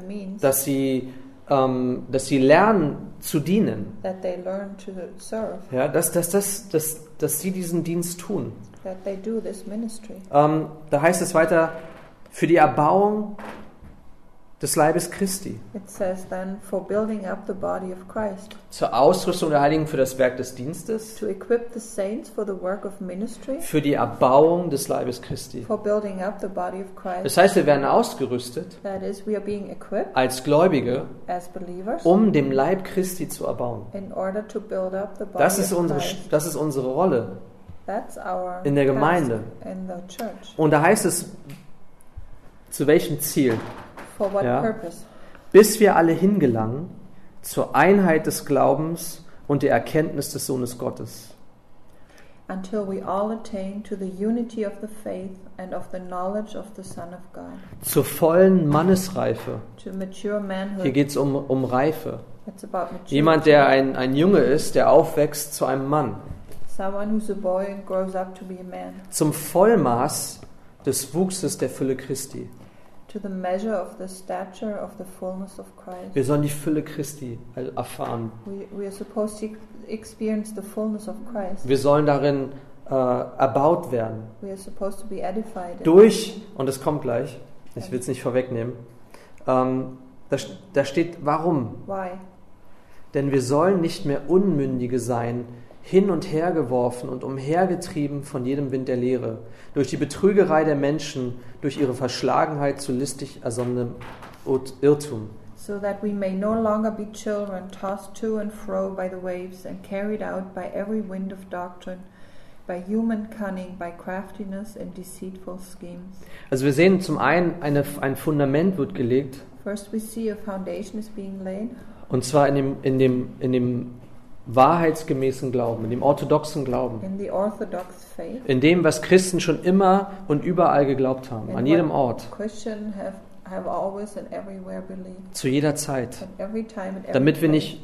Speaker 2: means,
Speaker 1: dass sie, ähm, dass sie lernen zu dienen, ja, dass, dass, dass, dass, dass sie diesen Dienst tun. Ähm, da heißt es weiter, für die Erbauung des Leibes Christi,
Speaker 2: It says then, for building up the body of Christ,
Speaker 1: zur Ausrüstung der Heiligen für das Werk des Dienstes,
Speaker 2: to equip the saints for the work of ministry,
Speaker 1: für die Erbauung des Leibes Christi.
Speaker 2: for building up the body of Christ.
Speaker 1: Das heißt, wir werden ausgerüstet
Speaker 2: That is, we are being equipped
Speaker 1: als Gläubige,
Speaker 2: as believers
Speaker 1: um dem Leib Christi zu erbauen.
Speaker 2: in order to build up the body
Speaker 1: Das ist unsere, das ist unsere Rolle.
Speaker 2: That's our
Speaker 1: in der Gemeinde.
Speaker 2: in the church.
Speaker 1: Und da heißt es, zu welchem Ziel?
Speaker 2: For what
Speaker 1: Ja.
Speaker 2: purpose?
Speaker 1: Bis wir alle hingelangen zur Einheit des Glaubens und der Erkenntnis des Sohnes Gottes.
Speaker 2: Until we all attain to the unity of the faith and of the knowledge of the Son of God,
Speaker 1: Zur vollen Mannesreife.
Speaker 2: to mature manhood.
Speaker 1: Hier geht es um, um Reife.
Speaker 2: it's about maturity.
Speaker 1: Jemand, der ein, ein Junge ist, der aufwächst zu einem Mann.
Speaker 2: Someone who's a boy and grows up to be a man.
Speaker 1: Zum Vollmaß des Wuchses der Fülle Christi.
Speaker 2: To the measure of the stature of the fullness of Christ.
Speaker 1: Wir sollen die Fülle Christi erfahren.
Speaker 2: We, we are supposed to ex- experience the fullness of Christ.
Speaker 1: Wir sollen darin äh, erbaut werden.
Speaker 2: We are supposed to be edified.
Speaker 1: Durch, und es kommt gleich, ich will es nicht vorwegnehmen, ähm, da, da steht, warum?
Speaker 2: Why?
Speaker 1: Denn wir sollen nicht mehr Unmündige sein, hin und her geworfen und umhergetrieben von jedem Wind der Lehre, durch die Betrügerei der Menschen, durch ihre Verschlagenheit zu listig ersonnenem Irrtum.
Speaker 2: so that we may no longer be children tossed to and fro by the waves and carried out by every wind of doctrine, by human cunning, by craftiness and deceitful schemes.
Speaker 1: Also wir sehen zum einen, eine, ein Fundament wird gelegt,
Speaker 2: First, we see a foundation is being laid,
Speaker 1: und zwar in dem, in dem, in dem wahrheitsgemäßen Glauben, in dem orthodoxen Glauben,
Speaker 2: faith.
Speaker 1: in dem, was Christen schon immer und überall geglaubt haben, an jedem Ort,
Speaker 2: have, have always and everywhere believed,
Speaker 1: zu jeder Zeit,
Speaker 2: every time every
Speaker 1: damit wir nicht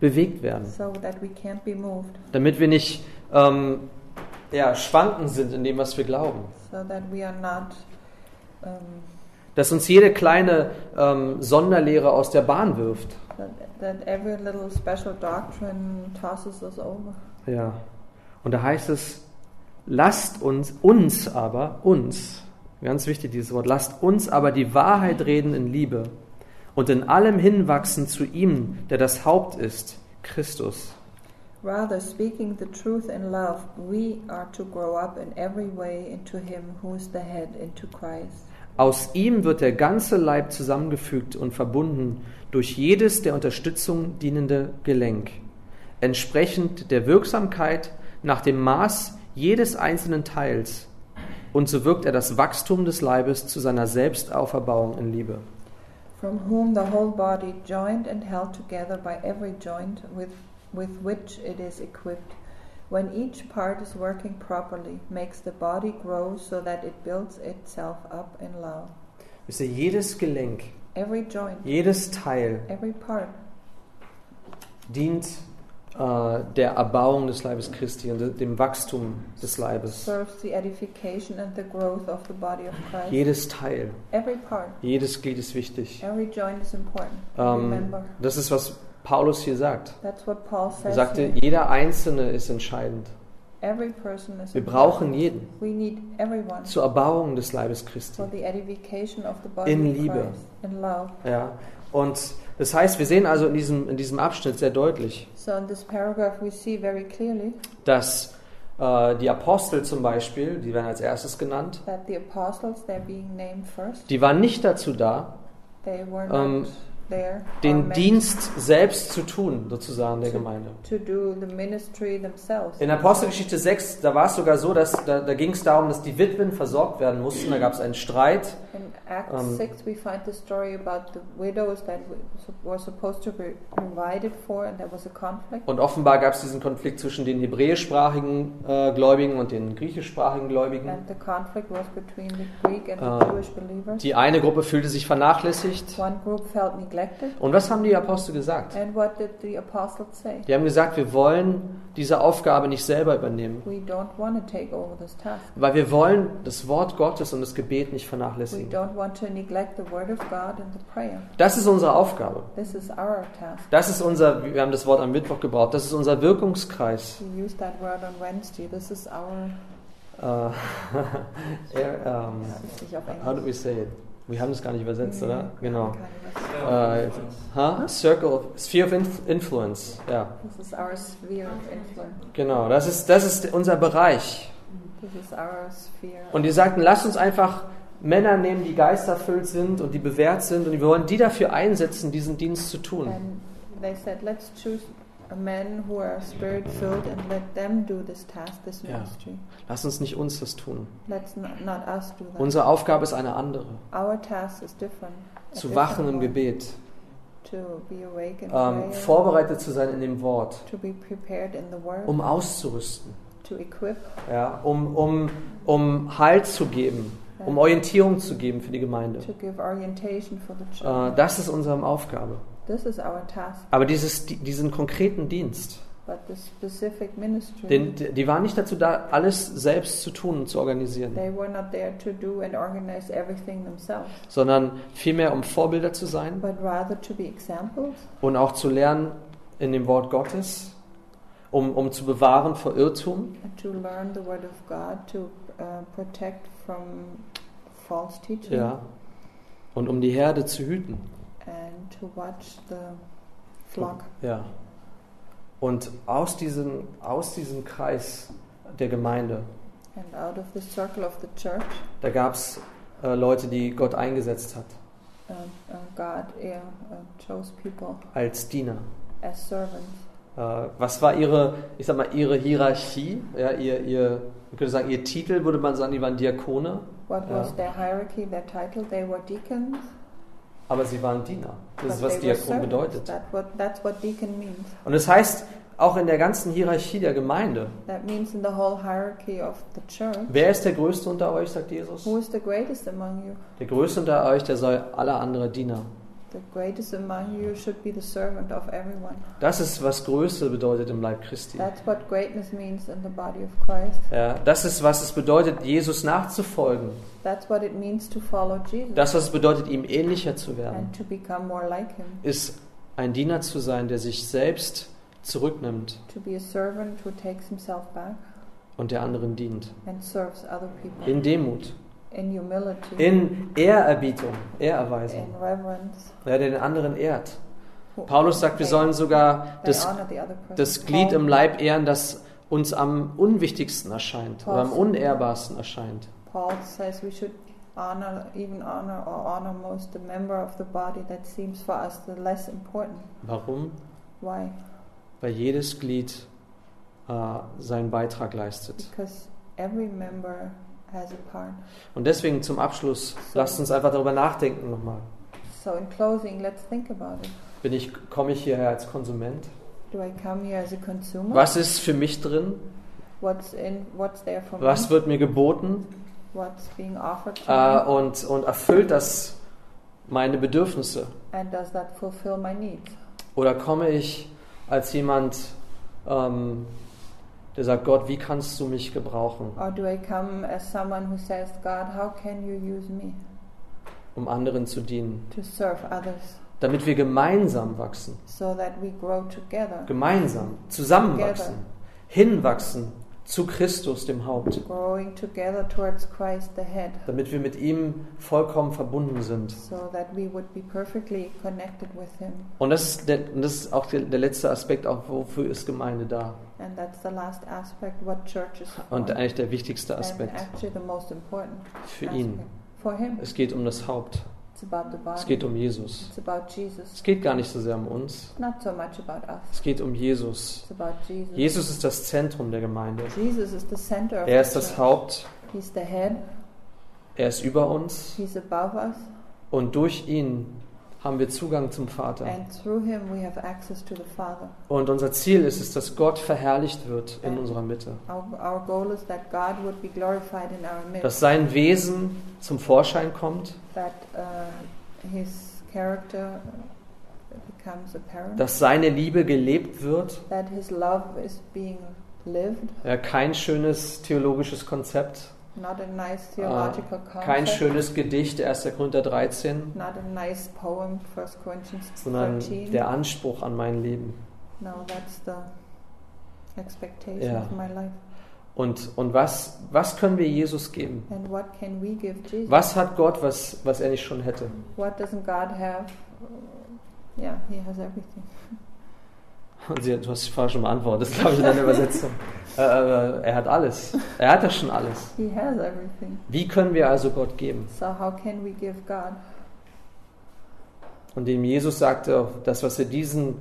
Speaker 1: bewegt werden,
Speaker 2: so that we can't be moved,
Speaker 1: damit wir nicht ähm, ja, schwanken sind in dem, was wir glauben.
Speaker 2: so that we are not um,
Speaker 1: Dass uns jede kleine ähm, Sonderlehre aus der Bahn wirft.
Speaker 2: That, every little special doctrine tosses us over.
Speaker 1: Ja. Und da heißt es, lasst uns, uns aber, uns, ganz wichtig dieses Wort, lasst uns aber die Wahrheit reden in Liebe und in allem hinwachsen zu ihm, der das Haupt ist, Christus.
Speaker 2: Rather, speaking the truth in love, we are to grow up in every way into Him who is the head, into Christ.
Speaker 1: Aus ihm wird der ganze Leib zusammengefügt und verbunden durch jedes der Unterstützung dienende Gelenk, entsprechend der Wirksamkeit nach dem Maß jedes einzelnen Teils. Und so wirkt er das Wachstum des Leibes zu seiner Selbstauferbauung in Liebe.
Speaker 2: From whom the whole body, joined and held together by every joint with, with which it is equipped, when each part is working properly, makes the body grow so that it builds itself up in love.
Speaker 1: Ihr, jedes Gelenk,
Speaker 2: Every joint,
Speaker 1: jedes Teil
Speaker 2: every part
Speaker 1: dient äh, der Erbauung des Leibes Christi und dem Wachstum des Leibes.
Speaker 2: serves the edification and the growth of the body of Christ.
Speaker 1: Jedes Teil,
Speaker 2: Every part,
Speaker 1: jedes Glied ist wichtig.
Speaker 2: every joint is important.
Speaker 1: Ähm,
Speaker 2: Remember,
Speaker 1: das ist, was Paulus hier sagt. Er sagte,
Speaker 2: here.
Speaker 1: jeder Einzelne ist entscheidend. Wir brauchen jeden
Speaker 2: We need everyone
Speaker 1: zur Erbauung des Leibes Christi. In Liebe. Ja. Und das heißt, wir sehen also in diesem, in diesem Abschnitt sehr deutlich,
Speaker 2: So in this paragraph we see very clearly
Speaker 1: dass äh, die Apostel zum Beispiel, die werden als erstes genannt,
Speaker 2: that the apostles, they're being named first.
Speaker 1: die waren nicht dazu da,
Speaker 2: They were
Speaker 1: Ähm, den Dienst selbst zu tun, sozusagen der Gemeinde. In Apostelgeschichte 6, da war es sogar so, dass da, da ging es darum, dass die Witwen versorgt werden mussten. Da gab es einen Streit.
Speaker 2: In Acts 6, we find the story about the widows that w- were supposed to be provided for, and there was a conflict.
Speaker 1: Und offenbar gab es diesen Konflikt zwischen den hebräischsprachigen äh, Gläubigen und den griechischsprachigen Gläubigen.
Speaker 2: And the conflict was between the Greek and the Jewish believers.
Speaker 1: Die eine Gruppe fühlte sich vernachlässigt.
Speaker 2: One group felt neglected.
Speaker 1: Und was haben die Apostel gesagt?
Speaker 2: And what did the apostles say?
Speaker 1: Die haben gesagt, wir wollen diese Aufgabe nicht selber übernehmen,
Speaker 2: We don't want to take over this task.
Speaker 1: weil wir wollen das Wort Gottes und das Gebet nicht
Speaker 2: We
Speaker 1: vernachlässigen.
Speaker 2: don't want to neglect the word of God and the prayer.
Speaker 1: Das ist unsere Aufgabe.
Speaker 2: This is our task.
Speaker 1: Das ist unser, wir haben das Wort am Mittwoch gebraucht, das ist unser Wirkungskreis.
Speaker 2: We use that word on Wednesday. This is our.
Speaker 1: Äh, er, ähm,
Speaker 2: nicht auf
Speaker 1: how do we say it? Wir haben es gar nicht übersetzt, oder?
Speaker 2: Nee,
Speaker 1: Genau.
Speaker 2: keine
Speaker 1: Äh, huh? Circle of, Sphere of Inf- Influence. Ja,
Speaker 2: This is our sphere of influence.
Speaker 1: genau. Das ist, das ist unser Bereich.
Speaker 2: This is our sphere.
Speaker 1: Und die sagten, lasst uns einfach Männer nehmen, die geisterfüllt sind und die bewährt sind und wir wollen die dafür einsetzen, diesen Dienst zu tun.
Speaker 2: And they said, let's choose men who are spirit filled and let them do this task, this
Speaker 1: Ja.
Speaker 2: ministry.
Speaker 1: Lasst uns nicht uns das tun.
Speaker 2: Let's not, not us do that.
Speaker 1: Unsere Aufgabe ist eine andere.
Speaker 2: Our task is different.
Speaker 1: Zu wachen im. Gebet,
Speaker 2: To be awake in
Speaker 1: ähm, vorbereitet zu sein in dem Wort,
Speaker 2: To be prepared in the word.
Speaker 1: um auszurüsten,
Speaker 2: to equip.
Speaker 1: ja, um, um, um Halt zu geben, um Orientierung zu geben für die Gemeinde. Äh, das ist unsere Aufgabe.
Speaker 2: This is our task.
Speaker 1: Aber dieses, die- diesen konkreten Dienst,
Speaker 2: But the specific ministry,
Speaker 1: den, die waren nicht dazu da, alles selbst zu tun und zu organisieren,
Speaker 2: they were not there to do and organize everything themselves,
Speaker 1: sondern vielmehr um Vorbilder zu sein
Speaker 2: but rather to be examples
Speaker 1: und auch zu lernen in dem Wort Gottes, um, um zu bewahren vor Irrtum
Speaker 2: and to learn the word of God, to protect from false teaching,
Speaker 1: ja, und um die Herde zu hüten.
Speaker 2: And to watch the flock.
Speaker 1: Ja. Und aus diesem, aus diesem Kreis der Gemeinde,
Speaker 2: And out of the circle of the church,
Speaker 1: da gab es äh, Leute, die Gott eingesetzt hat.
Speaker 2: uh, uh, God yeah, uh, chose people
Speaker 1: als Diener.
Speaker 2: as servants.
Speaker 1: Äh, was war ihre, ich sag mal, ihre Hierarchie? Ja, ihr, ihr, man könnte sagen, ihr Titel, würde man sagen, die waren Diakone,
Speaker 2: What was their hierarchy, their title? They were deacons.
Speaker 1: Aber sie waren Diener. Das ist, was Diakon bedeutet. Und es heißt, auch in der ganzen Hierarchie der Gemeinde,
Speaker 2: That means in the whole hierarchy of the church.
Speaker 1: wer ist der Größte unter euch, sagt Jesus?
Speaker 2: Who is the greatest among you?
Speaker 1: Der Größte unter euch, der soll alle andere Diener.
Speaker 2: The greatest among you should be the servant of everyone.
Speaker 1: Das ist, was Größe bedeutet im Leib Christi.
Speaker 2: That's what greatness means in the body of Christ.
Speaker 1: Ja, das ist, was es bedeutet, Jesus nachzufolgen.
Speaker 2: That's what it means to follow Jesus
Speaker 1: Das, was es bedeutet, ihm ähnlicher zu werden,
Speaker 2: and to become more like him.
Speaker 1: ist ein Diener zu sein, der sich selbst zurücknimmt
Speaker 2: To be a servant who takes himself back
Speaker 1: und der anderen dient.
Speaker 2: and serves other people
Speaker 1: In Demut,
Speaker 2: in humility,
Speaker 1: in Ehrerbietung, Ehrerweisung,
Speaker 2: in reverence.
Speaker 1: ja, der den anderen ehrt. Paulus sagt, wir sollen sogar das, das Glied im Leib ehren, das uns am unwichtigsten erscheint oder am unehrbarsten erscheint.
Speaker 2: Paul says we should honor, even honor or honor most the member of the body that seems for us the less important.
Speaker 1: Warum?
Speaker 2: Why?
Speaker 1: Weil jedes Glied äh, seinen Beitrag leistet.
Speaker 2: Because every member has.
Speaker 1: Und deswegen zum Abschluss, lasst uns einfach darüber nachdenken nochmal.
Speaker 2: So in closing, let's think about it.
Speaker 1: Bin ich, komme ich hierher als Konsument?
Speaker 2: Do I come here as a consumer?
Speaker 1: Was ist für mich drin?
Speaker 2: What's in? What's there for
Speaker 1: Was
Speaker 2: me?
Speaker 1: wird mir geboten?
Speaker 2: What's being offered to me?
Speaker 1: und, und erfüllt das meine Bedürfnisse?
Speaker 2: And does that fulfill my needs?
Speaker 1: Oder komme ich als jemand, ähm, der sagt, Gott, wie kannst du mich gebrauchen,
Speaker 2: Or do I come as someone who says, God, how can you use me
Speaker 1: um anderen zu dienen?
Speaker 2: to serve others?
Speaker 1: Damit wir gemeinsam wachsen,
Speaker 2: so that we grow together,
Speaker 1: gemeinsam, zusammenwachsen, hinwachsen zu Christus, dem Haupt,
Speaker 2: Christ head,
Speaker 1: damit wir mit ihm vollkommen verbunden sind.
Speaker 2: so that we would be perfectly connected with Him?
Speaker 1: Und das ist, der, das ist auch der, der letzte Aspekt, auch wofür ist Gemeinde da?
Speaker 2: Aspect.
Speaker 1: Und eigentlich der wichtigste Aspekt für ihn. Es geht um das Haupt.
Speaker 2: It's about the body.
Speaker 1: Es geht um Jesus.
Speaker 2: It's about Jesus.
Speaker 1: Es geht gar nicht so sehr um uns.
Speaker 2: So.
Speaker 1: Es geht um Jesus.
Speaker 2: It's about Jesus.
Speaker 1: Jesus ist das Zentrum der Gemeinde.
Speaker 2: Jesus is the center of
Speaker 1: Er ist das. Haupt.
Speaker 2: He's the head.
Speaker 1: Er ist über uns. Und durch ihn haben wir Zugang zum Vater.
Speaker 2: And through him we have access to the Father.
Speaker 1: Und unser Ziel ist es, dass Gott verherrlicht wird in unserer Mitte. Dass sein Wesen zum Vorschein kommt.
Speaker 2: uh.
Speaker 1: Dass seine Liebe gelebt wird.
Speaker 2: that his love is being lived.
Speaker 1: Ja, kein schönes theologisches Konzept.
Speaker 2: Not a nice theological concept.
Speaker 1: Kein schönes Gedicht, 1. Korinther 13.
Speaker 2: Not a nice poem, 1 Corinthians
Speaker 1: Sondern
Speaker 2: 13.
Speaker 1: der Anspruch an mein Leben.
Speaker 2: no, that's the expectation
Speaker 1: Ja.
Speaker 2: of my life.
Speaker 1: Und, und was, was können wir Jesus geben?
Speaker 2: And what can we give Jesus?
Speaker 1: Was hat Gott, was, was er nicht schon hätte?
Speaker 2: What doesn't God have? Yeah, he has everything.
Speaker 1: Und sie, du hast die Frage schon beantwortet, das glaube ich in deiner Übersetzung. Äh, äh, er hat alles. Er hat ja schon alles.
Speaker 2: He has everything.
Speaker 1: Wie können wir also Gott geben?
Speaker 2: So how can we give God?
Speaker 1: Und dem Jesus sagte, das, was ihr diesen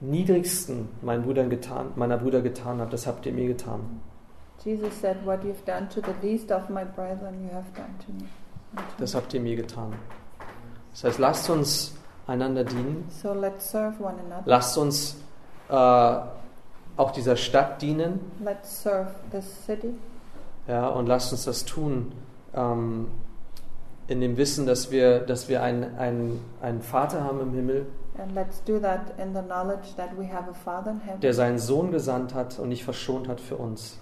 Speaker 1: niedrigsten meinen Brüdern getan, meiner Brüder getan habt, das habt ihr mir getan.
Speaker 2: Jesus said, What you've done to the least of my brethren, you have done to me.
Speaker 1: Das habt ihr mir getan. Das heißt, lasst uns einander dienen.
Speaker 2: So let's serve one another.
Speaker 1: Lasst uns äh, auch dieser Stadt dienen.
Speaker 2: Let's serve this city.
Speaker 1: Ja, und lasst uns das tun ähm, in dem Wissen, dass wir, dass wir einen, einen, einen Vater haben im Himmel,
Speaker 2: And let's do that in the knowledge that we have a Father in heaven
Speaker 1: der seinen Sohn gesandt hat und nicht verschont hat für uns.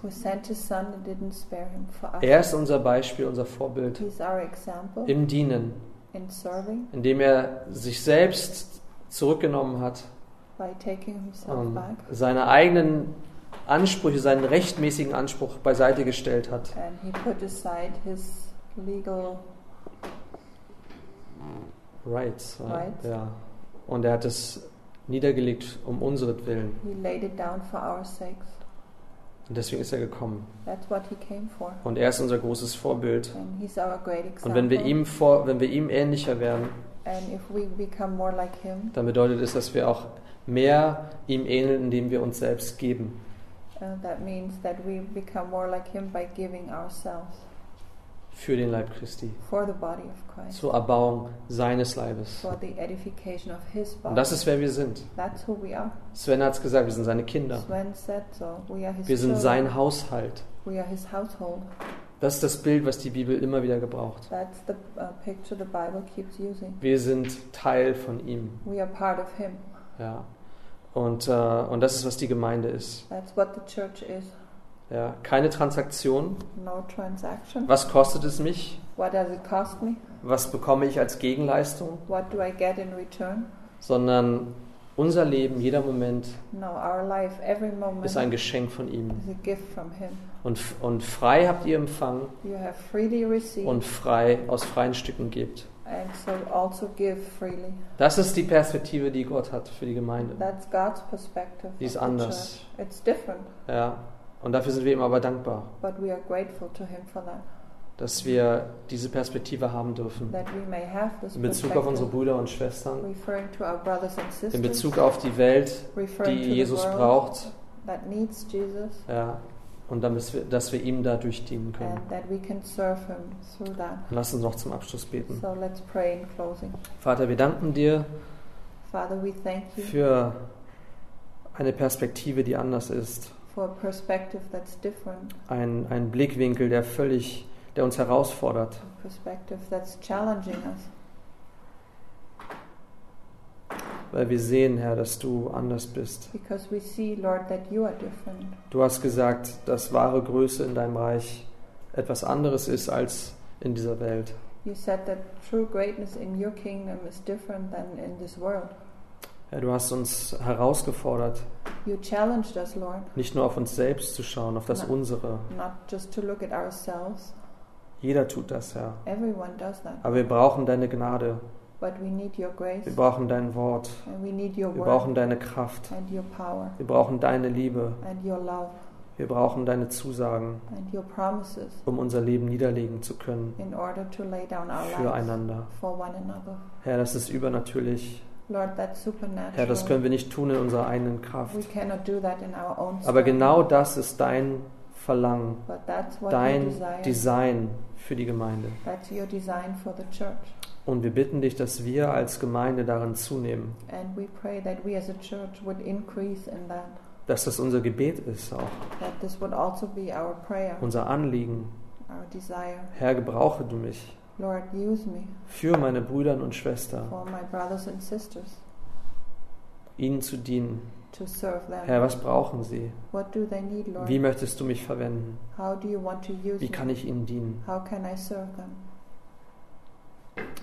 Speaker 1: Er ist unser Beispiel, unser Vorbild
Speaker 2: He's our example
Speaker 1: im Dienen, indem er sich selbst zurückgenommen hat,
Speaker 2: himself
Speaker 1: ähm, seine eigenen Ansprüche, seinen rechtmäßigen Anspruch beiseite gestellt hat Rights.
Speaker 2: Rights.
Speaker 1: Ja. Und er hat es niedergelegt um
Speaker 2: our sakes.
Speaker 1: Und deswegen ist er gekommen.
Speaker 2: That's what he came for.
Speaker 1: Und er ist unser großes Vorbild. Und wenn wir ihm vor, wenn wir ihm ähnlicher werden,
Speaker 2: And if we become more like Him,
Speaker 1: dann bedeutet es, dass wir auch mehr ihm ähneln, indem wir uns selbst geben.
Speaker 2: uh, that means that we become more like Him by giving ourselves
Speaker 1: für den Leib Christi,
Speaker 2: for the body of Christ,
Speaker 1: zur Erbauung seines Leibes.
Speaker 2: for the edification of His
Speaker 1: Und
Speaker 2: body.
Speaker 1: das ist, wer wir sind.
Speaker 2: That's who we are.
Speaker 1: Sven hat es gesagt, wir sind seine Kinder.
Speaker 2: Sven said so. We are His
Speaker 1: Wir sind
Speaker 2: children.
Speaker 1: sein Haushalt.
Speaker 2: We are His household.
Speaker 1: Das ist das Bild, was die Bibel immer wieder gebraucht.
Speaker 2: That's the uh, picture the Bible keeps using.
Speaker 1: Wir sind Teil von ihm. Ja. Und, äh, und das ist, was die Gemeinde ist.
Speaker 2: That's what the church is.
Speaker 1: Ja. Keine Transaktion.
Speaker 2: No transaction.
Speaker 1: Was kostet es mich?
Speaker 2: What does it cost me?
Speaker 1: Was bekomme ich als Gegenleistung?
Speaker 2: What do I get in return?
Speaker 1: Sondern unser Leben, jeder Moment
Speaker 2: No, our life, every moment
Speaker 1: ist ein Geschenk von ihm.
Speaker 2: is a gift from Him.
Speaker 1: Und, und frei habt ihr empfangen
Speaker 2: You have freely received
Speaker 1: und frei aus freien Stücken gebt.
Speaker 2: And so also give freely.
Speaker 1: Das ist die Perspektive, die Gott hat für die Gemeinde.
Speaker 2: That's God's perspective.
Speaker 1: Die ist anders.
Speaker 2: It's different,
Speaker 1: Ja. Und dafür sind wir ihm aber dankbar,
Speaker 2: but we are grateful to Him for that.
Speaker 1: dass wir diese Perspektive haben dürfen.
Speaker 2: That we may have this
Speaker 1: In Bezug auf unsere Brüder und Schwestern,
Speaker 2: referring to our brothers and sisters,
Speaker 1: in Bezug auf die Welt, die Jesus braucht,
Speaker 2: that needs Jesus,
Speaker 1: ja. Und dass wir, dass wir ihm dadurch dienen können.
Speaker 2: and that we can serve Him through that.
Speaker 1: Lass uns noch zum Abschluss beten.
Speaker 2: So let's pray in closing.
Speaker 1: Vater, wir danken dir
Speaker 2: Father, we thank you
Speaker 1: für eine Perspektive, die anders ist.
Speaker 2: for a perspective that's different,
Speaker 1: Ein, ein Blickwinkel, der völlig, der uns herausfordert.
Speaker 2: a perspective that's challenging us.
Speaker 1: Weil wir sehen, Herr, dass du anders bist.
Speaker 2: See, Lord, that you are different.
Speaker 1: Du hast gesagt, dass wahre Größe in deinem Reich etwas anderes ist als in dieser Welt.
Speaker 2: You said that true greatness in your kingdom is different than in this world.
Speaker 1: Herr, du hast uns herausgefordert,
Speaker 2: You challenged us, Lord,
Speaker 1: nicht nur auf uns selbst zu schauen, auf das
Speaker 2: Nein.
Speaker 1: Unsere.
Speaker 2: not just to look at ourselves.
Speaker 1: Jeder tut das, Herr.
Speaker 2: Everyone does that.
Speaker 1: Aber wir brauchen deine Gnade.
Speaker 2: But we need your grace
Speaker 1: Wir brauchen dein Wort.
Speaker 2: and we need your
Speaker 1: Wir brauchen deine Kraft.
Speaker 2: and your power
Speaker 1: Wir brauchen deine Liebe.
Speaker 2: and your love
Speaker 1: Wir brauchen deine Zusagen,
Speaker 2: and your promises
Speaker 1: um unser Leben niederlegen zu können
Speaker 2: in order to lay down our lives
Speaker 1: füreinander.
Speaker 2: for one another.
Speaker 1: Herr, das ist übernatürlich.
Speaker 2: Lord, that's supernatural.
Speaker 1: Herr, das können wir nicht tun in unserer eigenen Kraft.
Speaker 2: We cannot do that in our own
Speaker 1: Aber genau das ist dein Verlangen,
Speaker 2: But that's what you
Speaker 1: dein. Design für die Gemeinde. Und wir bitten dich, dass wir als Gemeinde darin zunehmen,
Speaker 2: And we pray that we as a church would increase in that.
Speaker 1: dass das unser Gebet ist auch,
Speaker 2: That this would also be our prayer,
Speaker 1: unser Anliegen.
Speaker 2: our desire.
Speaker 1: Herr, gebrauche du mich
Speaker 2: Lord,
Speaker 1: für meine Brüder und Schwestern, ihnen zu dienen. Herr, was brauchen sie?
Speaker 2: Need?
Speaker 1: Wie möchtest du mich verwenden? Wie kann ich ihnen dienen?
Speaker 2: How can I serve them?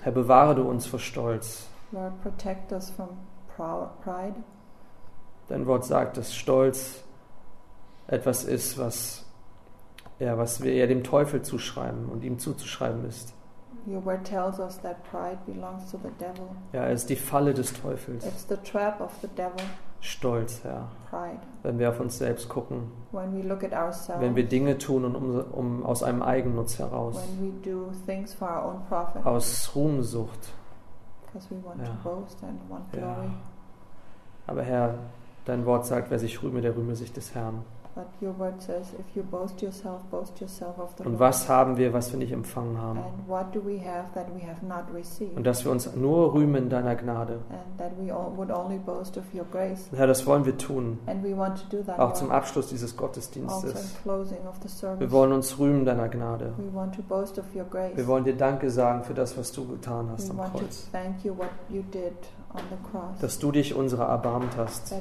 Speaker 1: Herr, bewahre du uns vor Stolz.
Speaker 2: Lord, protect us from pride.
Speaker 1: Dein Wort sagt, dass Stolz etwas ist, was, ja, was wir eher dem Teufel zuschreiben und ihm zuzuschreiben ist.
Speaker 2: Your word tells us that pride belongs to the devil.
Speaker 1: Ja, es ist die Falle des Teufels.
Speaker 2: It's the trap of the devil,
Speaker 1: Stolz, Herr.
Speaker 2: pride.
Speaker 1: Wenn wir auf uns selbst gucken,
Speaker 2: When we look at ourselves,
Speaker 1: wenn wir Dinge tun und um, um aus einem Eigennutz heraus,
Speaker 2: when we do things for our own profit,
Speaker 1: aus Ruhmsucht.
Speaker 2: because we want
Speaker 1: Ja.
Speaker 2: to boast and want
Speaker 1: Ja.
Speaker 2: glory.
Speaker 1: Aber Herr, dein Wort sagt, wer sich rühme, der rühme sich des Herrn.
Speaker 2: But your word says, if you boast yourself, boast yourself of the
Speaker 1: Und was haben wir, was wir nicht empfangen haben?
Speaker 2: And what do we have that we have not received?
Speaker 1: Und dass wir uns nur rühmen in deiner Gnade.
Speaker 2: and that we all would only boast of your grace.
Speaker 1: Herr, das wollen wir tun.
Speaker 2: And we want to do that
Speaker 1: Auch zum Abschluss dieses
Speaker 2: also
Speaker 1: Gottesdienstes.
Speaker 2: service.
Speaker 1: Wir wollen uns rühmen deiner Gnade.
Speaker 2: we want to boast of your grace.
Speaker 1: Wir wollen dir Danke sagen für das, was du getan hast
Speaker 2: we
Speaker 1: am Kreuz.
Speaker 2: thank you what you did on the cross.
Speaker 1: Dass du dich unserer erbarmt hast.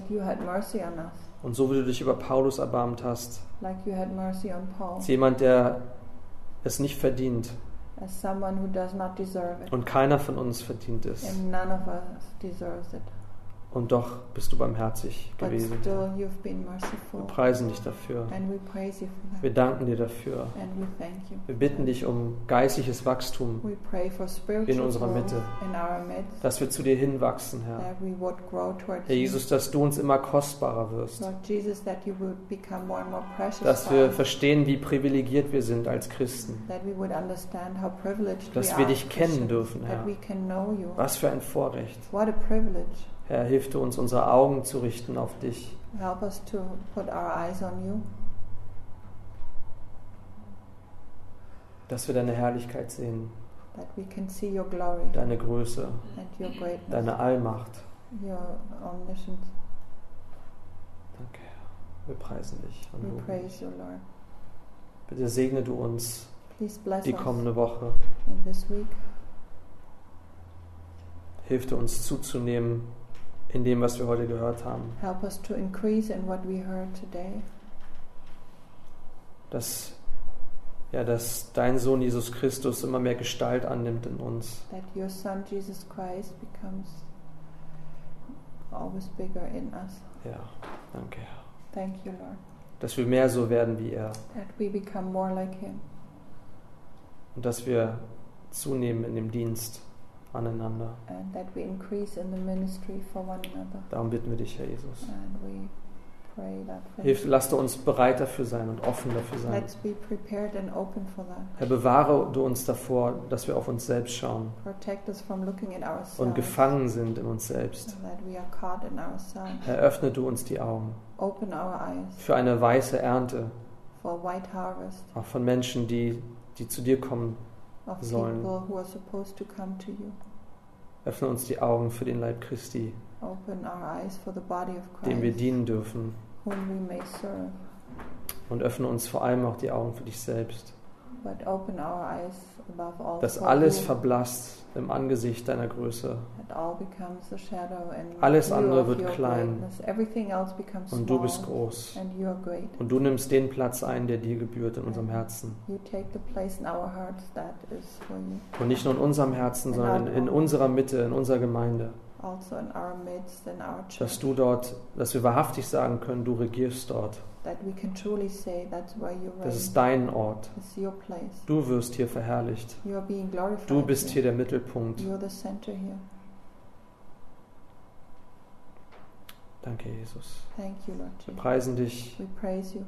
Speaker 1: Und so wie du dich über Paulus erbarmt hast.
Speaker 2: like you had mercy on Paul,
Speaker 1: Als jemand, der es nicht verdient
Speaker 2: as someone who does not deserve it.
Speaker 1: und keiner von uns verdient es.
Speaker 2: And none of us deserves it.
Speaker 1: Und doch bist du barmherzig gewesen. Wir preisen dich dafür. Wir danken dir dafür. Wir bitten dich um geistliches Wachstum, in unserer Mitte. dass wir zu dir hinwachsen, Herr. Herr. Jesus, dass du uns immer kostbarer wirst. Dass wir verstehen, wie privilegiert wir sind als Christen. Dass wir dich kennen dürfen, Herr. Was für ein Vorrecht. Herr, hilf du uns, unsere Augen zu richten auf dich.
Speaker 2: Help us to put our eyes on you,
Speaker 1: Dass wir deine Herrlichkeit sehen,
Speaker 2: that we can see your glory
Speaker 1: deine Größe,
Speaker 2: and your greatness,
Speaker 1: deine Allmacht.
Speaker 2: your omniscience.
Speaker 1: Danke, Herr. Wir preisen dich und
Speaker 2: We praise you, Lord.
Speaker 1: Bitte segne du uns
Speaker 2: Please bless
Speaker 1: die
Speaker 2: us
Speaker 1: kommende Woche.
Speaker 2: in this week.
Speaker 1: Hilf du uns zuzunehmen in dem, was wir heute gehört haben.
Speaker 2: Help us to increase in what we heard today,
Speaker 1: Dass, ja, dass dein Sohn Jesus Christus immer mehr Gestalt annimmt in uns.
Speaker 2: that your Son Jesus Christ becomes always bigger in us.
Speaker 1: Ja, danke, Herr.
Speaker 2: Thank you, Lord.
Speaker 1: Dass wir mehr so werden wie er.
Speaker 2: That we become more like Him
Speaker 1: Und dass wir zunehmen in dem Dienst aneinander.
Speaker 2: and that we increase in the ministry for one another.
Speaker 1: Darum bitten wir dich, Herr Jesus.
Speaker 2: And we pray that for
Speaker 1: Hilf, lass du uns bereit dafür sein und offen dafür sein.
Speaker 2: Let's be prepared and open for that.
Speaker 1: Herr, bewahre du uns davor, dass wir auf uns selbst schauen
Speaker 2: Protect us from looking at ourselves.
Speaker 1: und gefangen sind in uns selbst.
Speaker 2: and That we are caught in ourselves.
Speaker 1: Herr, öffne du uns die Augen
Speaker 2: Open our eyes
Speaker 1: für eine weiße Ernte,
Speaker 2: for white harvest
Speaker 1: auch von Menschen, die, die zu dir kommen.
Speaker 2: of
Speaker 1: Sollen.
Speaker 2: people who are supposed to come to you.
Speaker 1: Öffne uns die Augen für den Leib Christi,
Speaker 2: Open our eyes for the body of
Speaker 1: dem wir
Speaker 2: Christ,
Speaker 1: dienen dürfen. Und öffne uns vor allem auch die Augen für dich selbst.
Speaker 2: But open our eyes
Speaker 1: Dass alles verblasst im Angesicht deiner Größe. Alles andere wird klein. Und du bist groß. Und du nimmst den Platz ein, der dir gebührt in unserem Herzen. Und nicht nur in unserem Herzen, sondern in, unserer Mitte, in unserer Gemeinde.
Speaker 2: Also
Speaker 1: Dass du dort, dass wir wahrhaftig sagen können, du regierst dort.
Speaker 2: That we can truly say that's where you reign.
Speaker 1: Das ist dein Ort.
Speaker 2: It's your place.
Speaker 1: Du wirst hier verherrlicht.
Speaker 2: You are being glorified.
Speaker 1: Du bist hier der Mittelpunkt.
Speaker 2: You are the center here.
Speaker 1: Danke, Jesus.
Speaker 2: Thank you, Lord
Speaker 1: Wir preisen dich
Speaker 2: We praise you.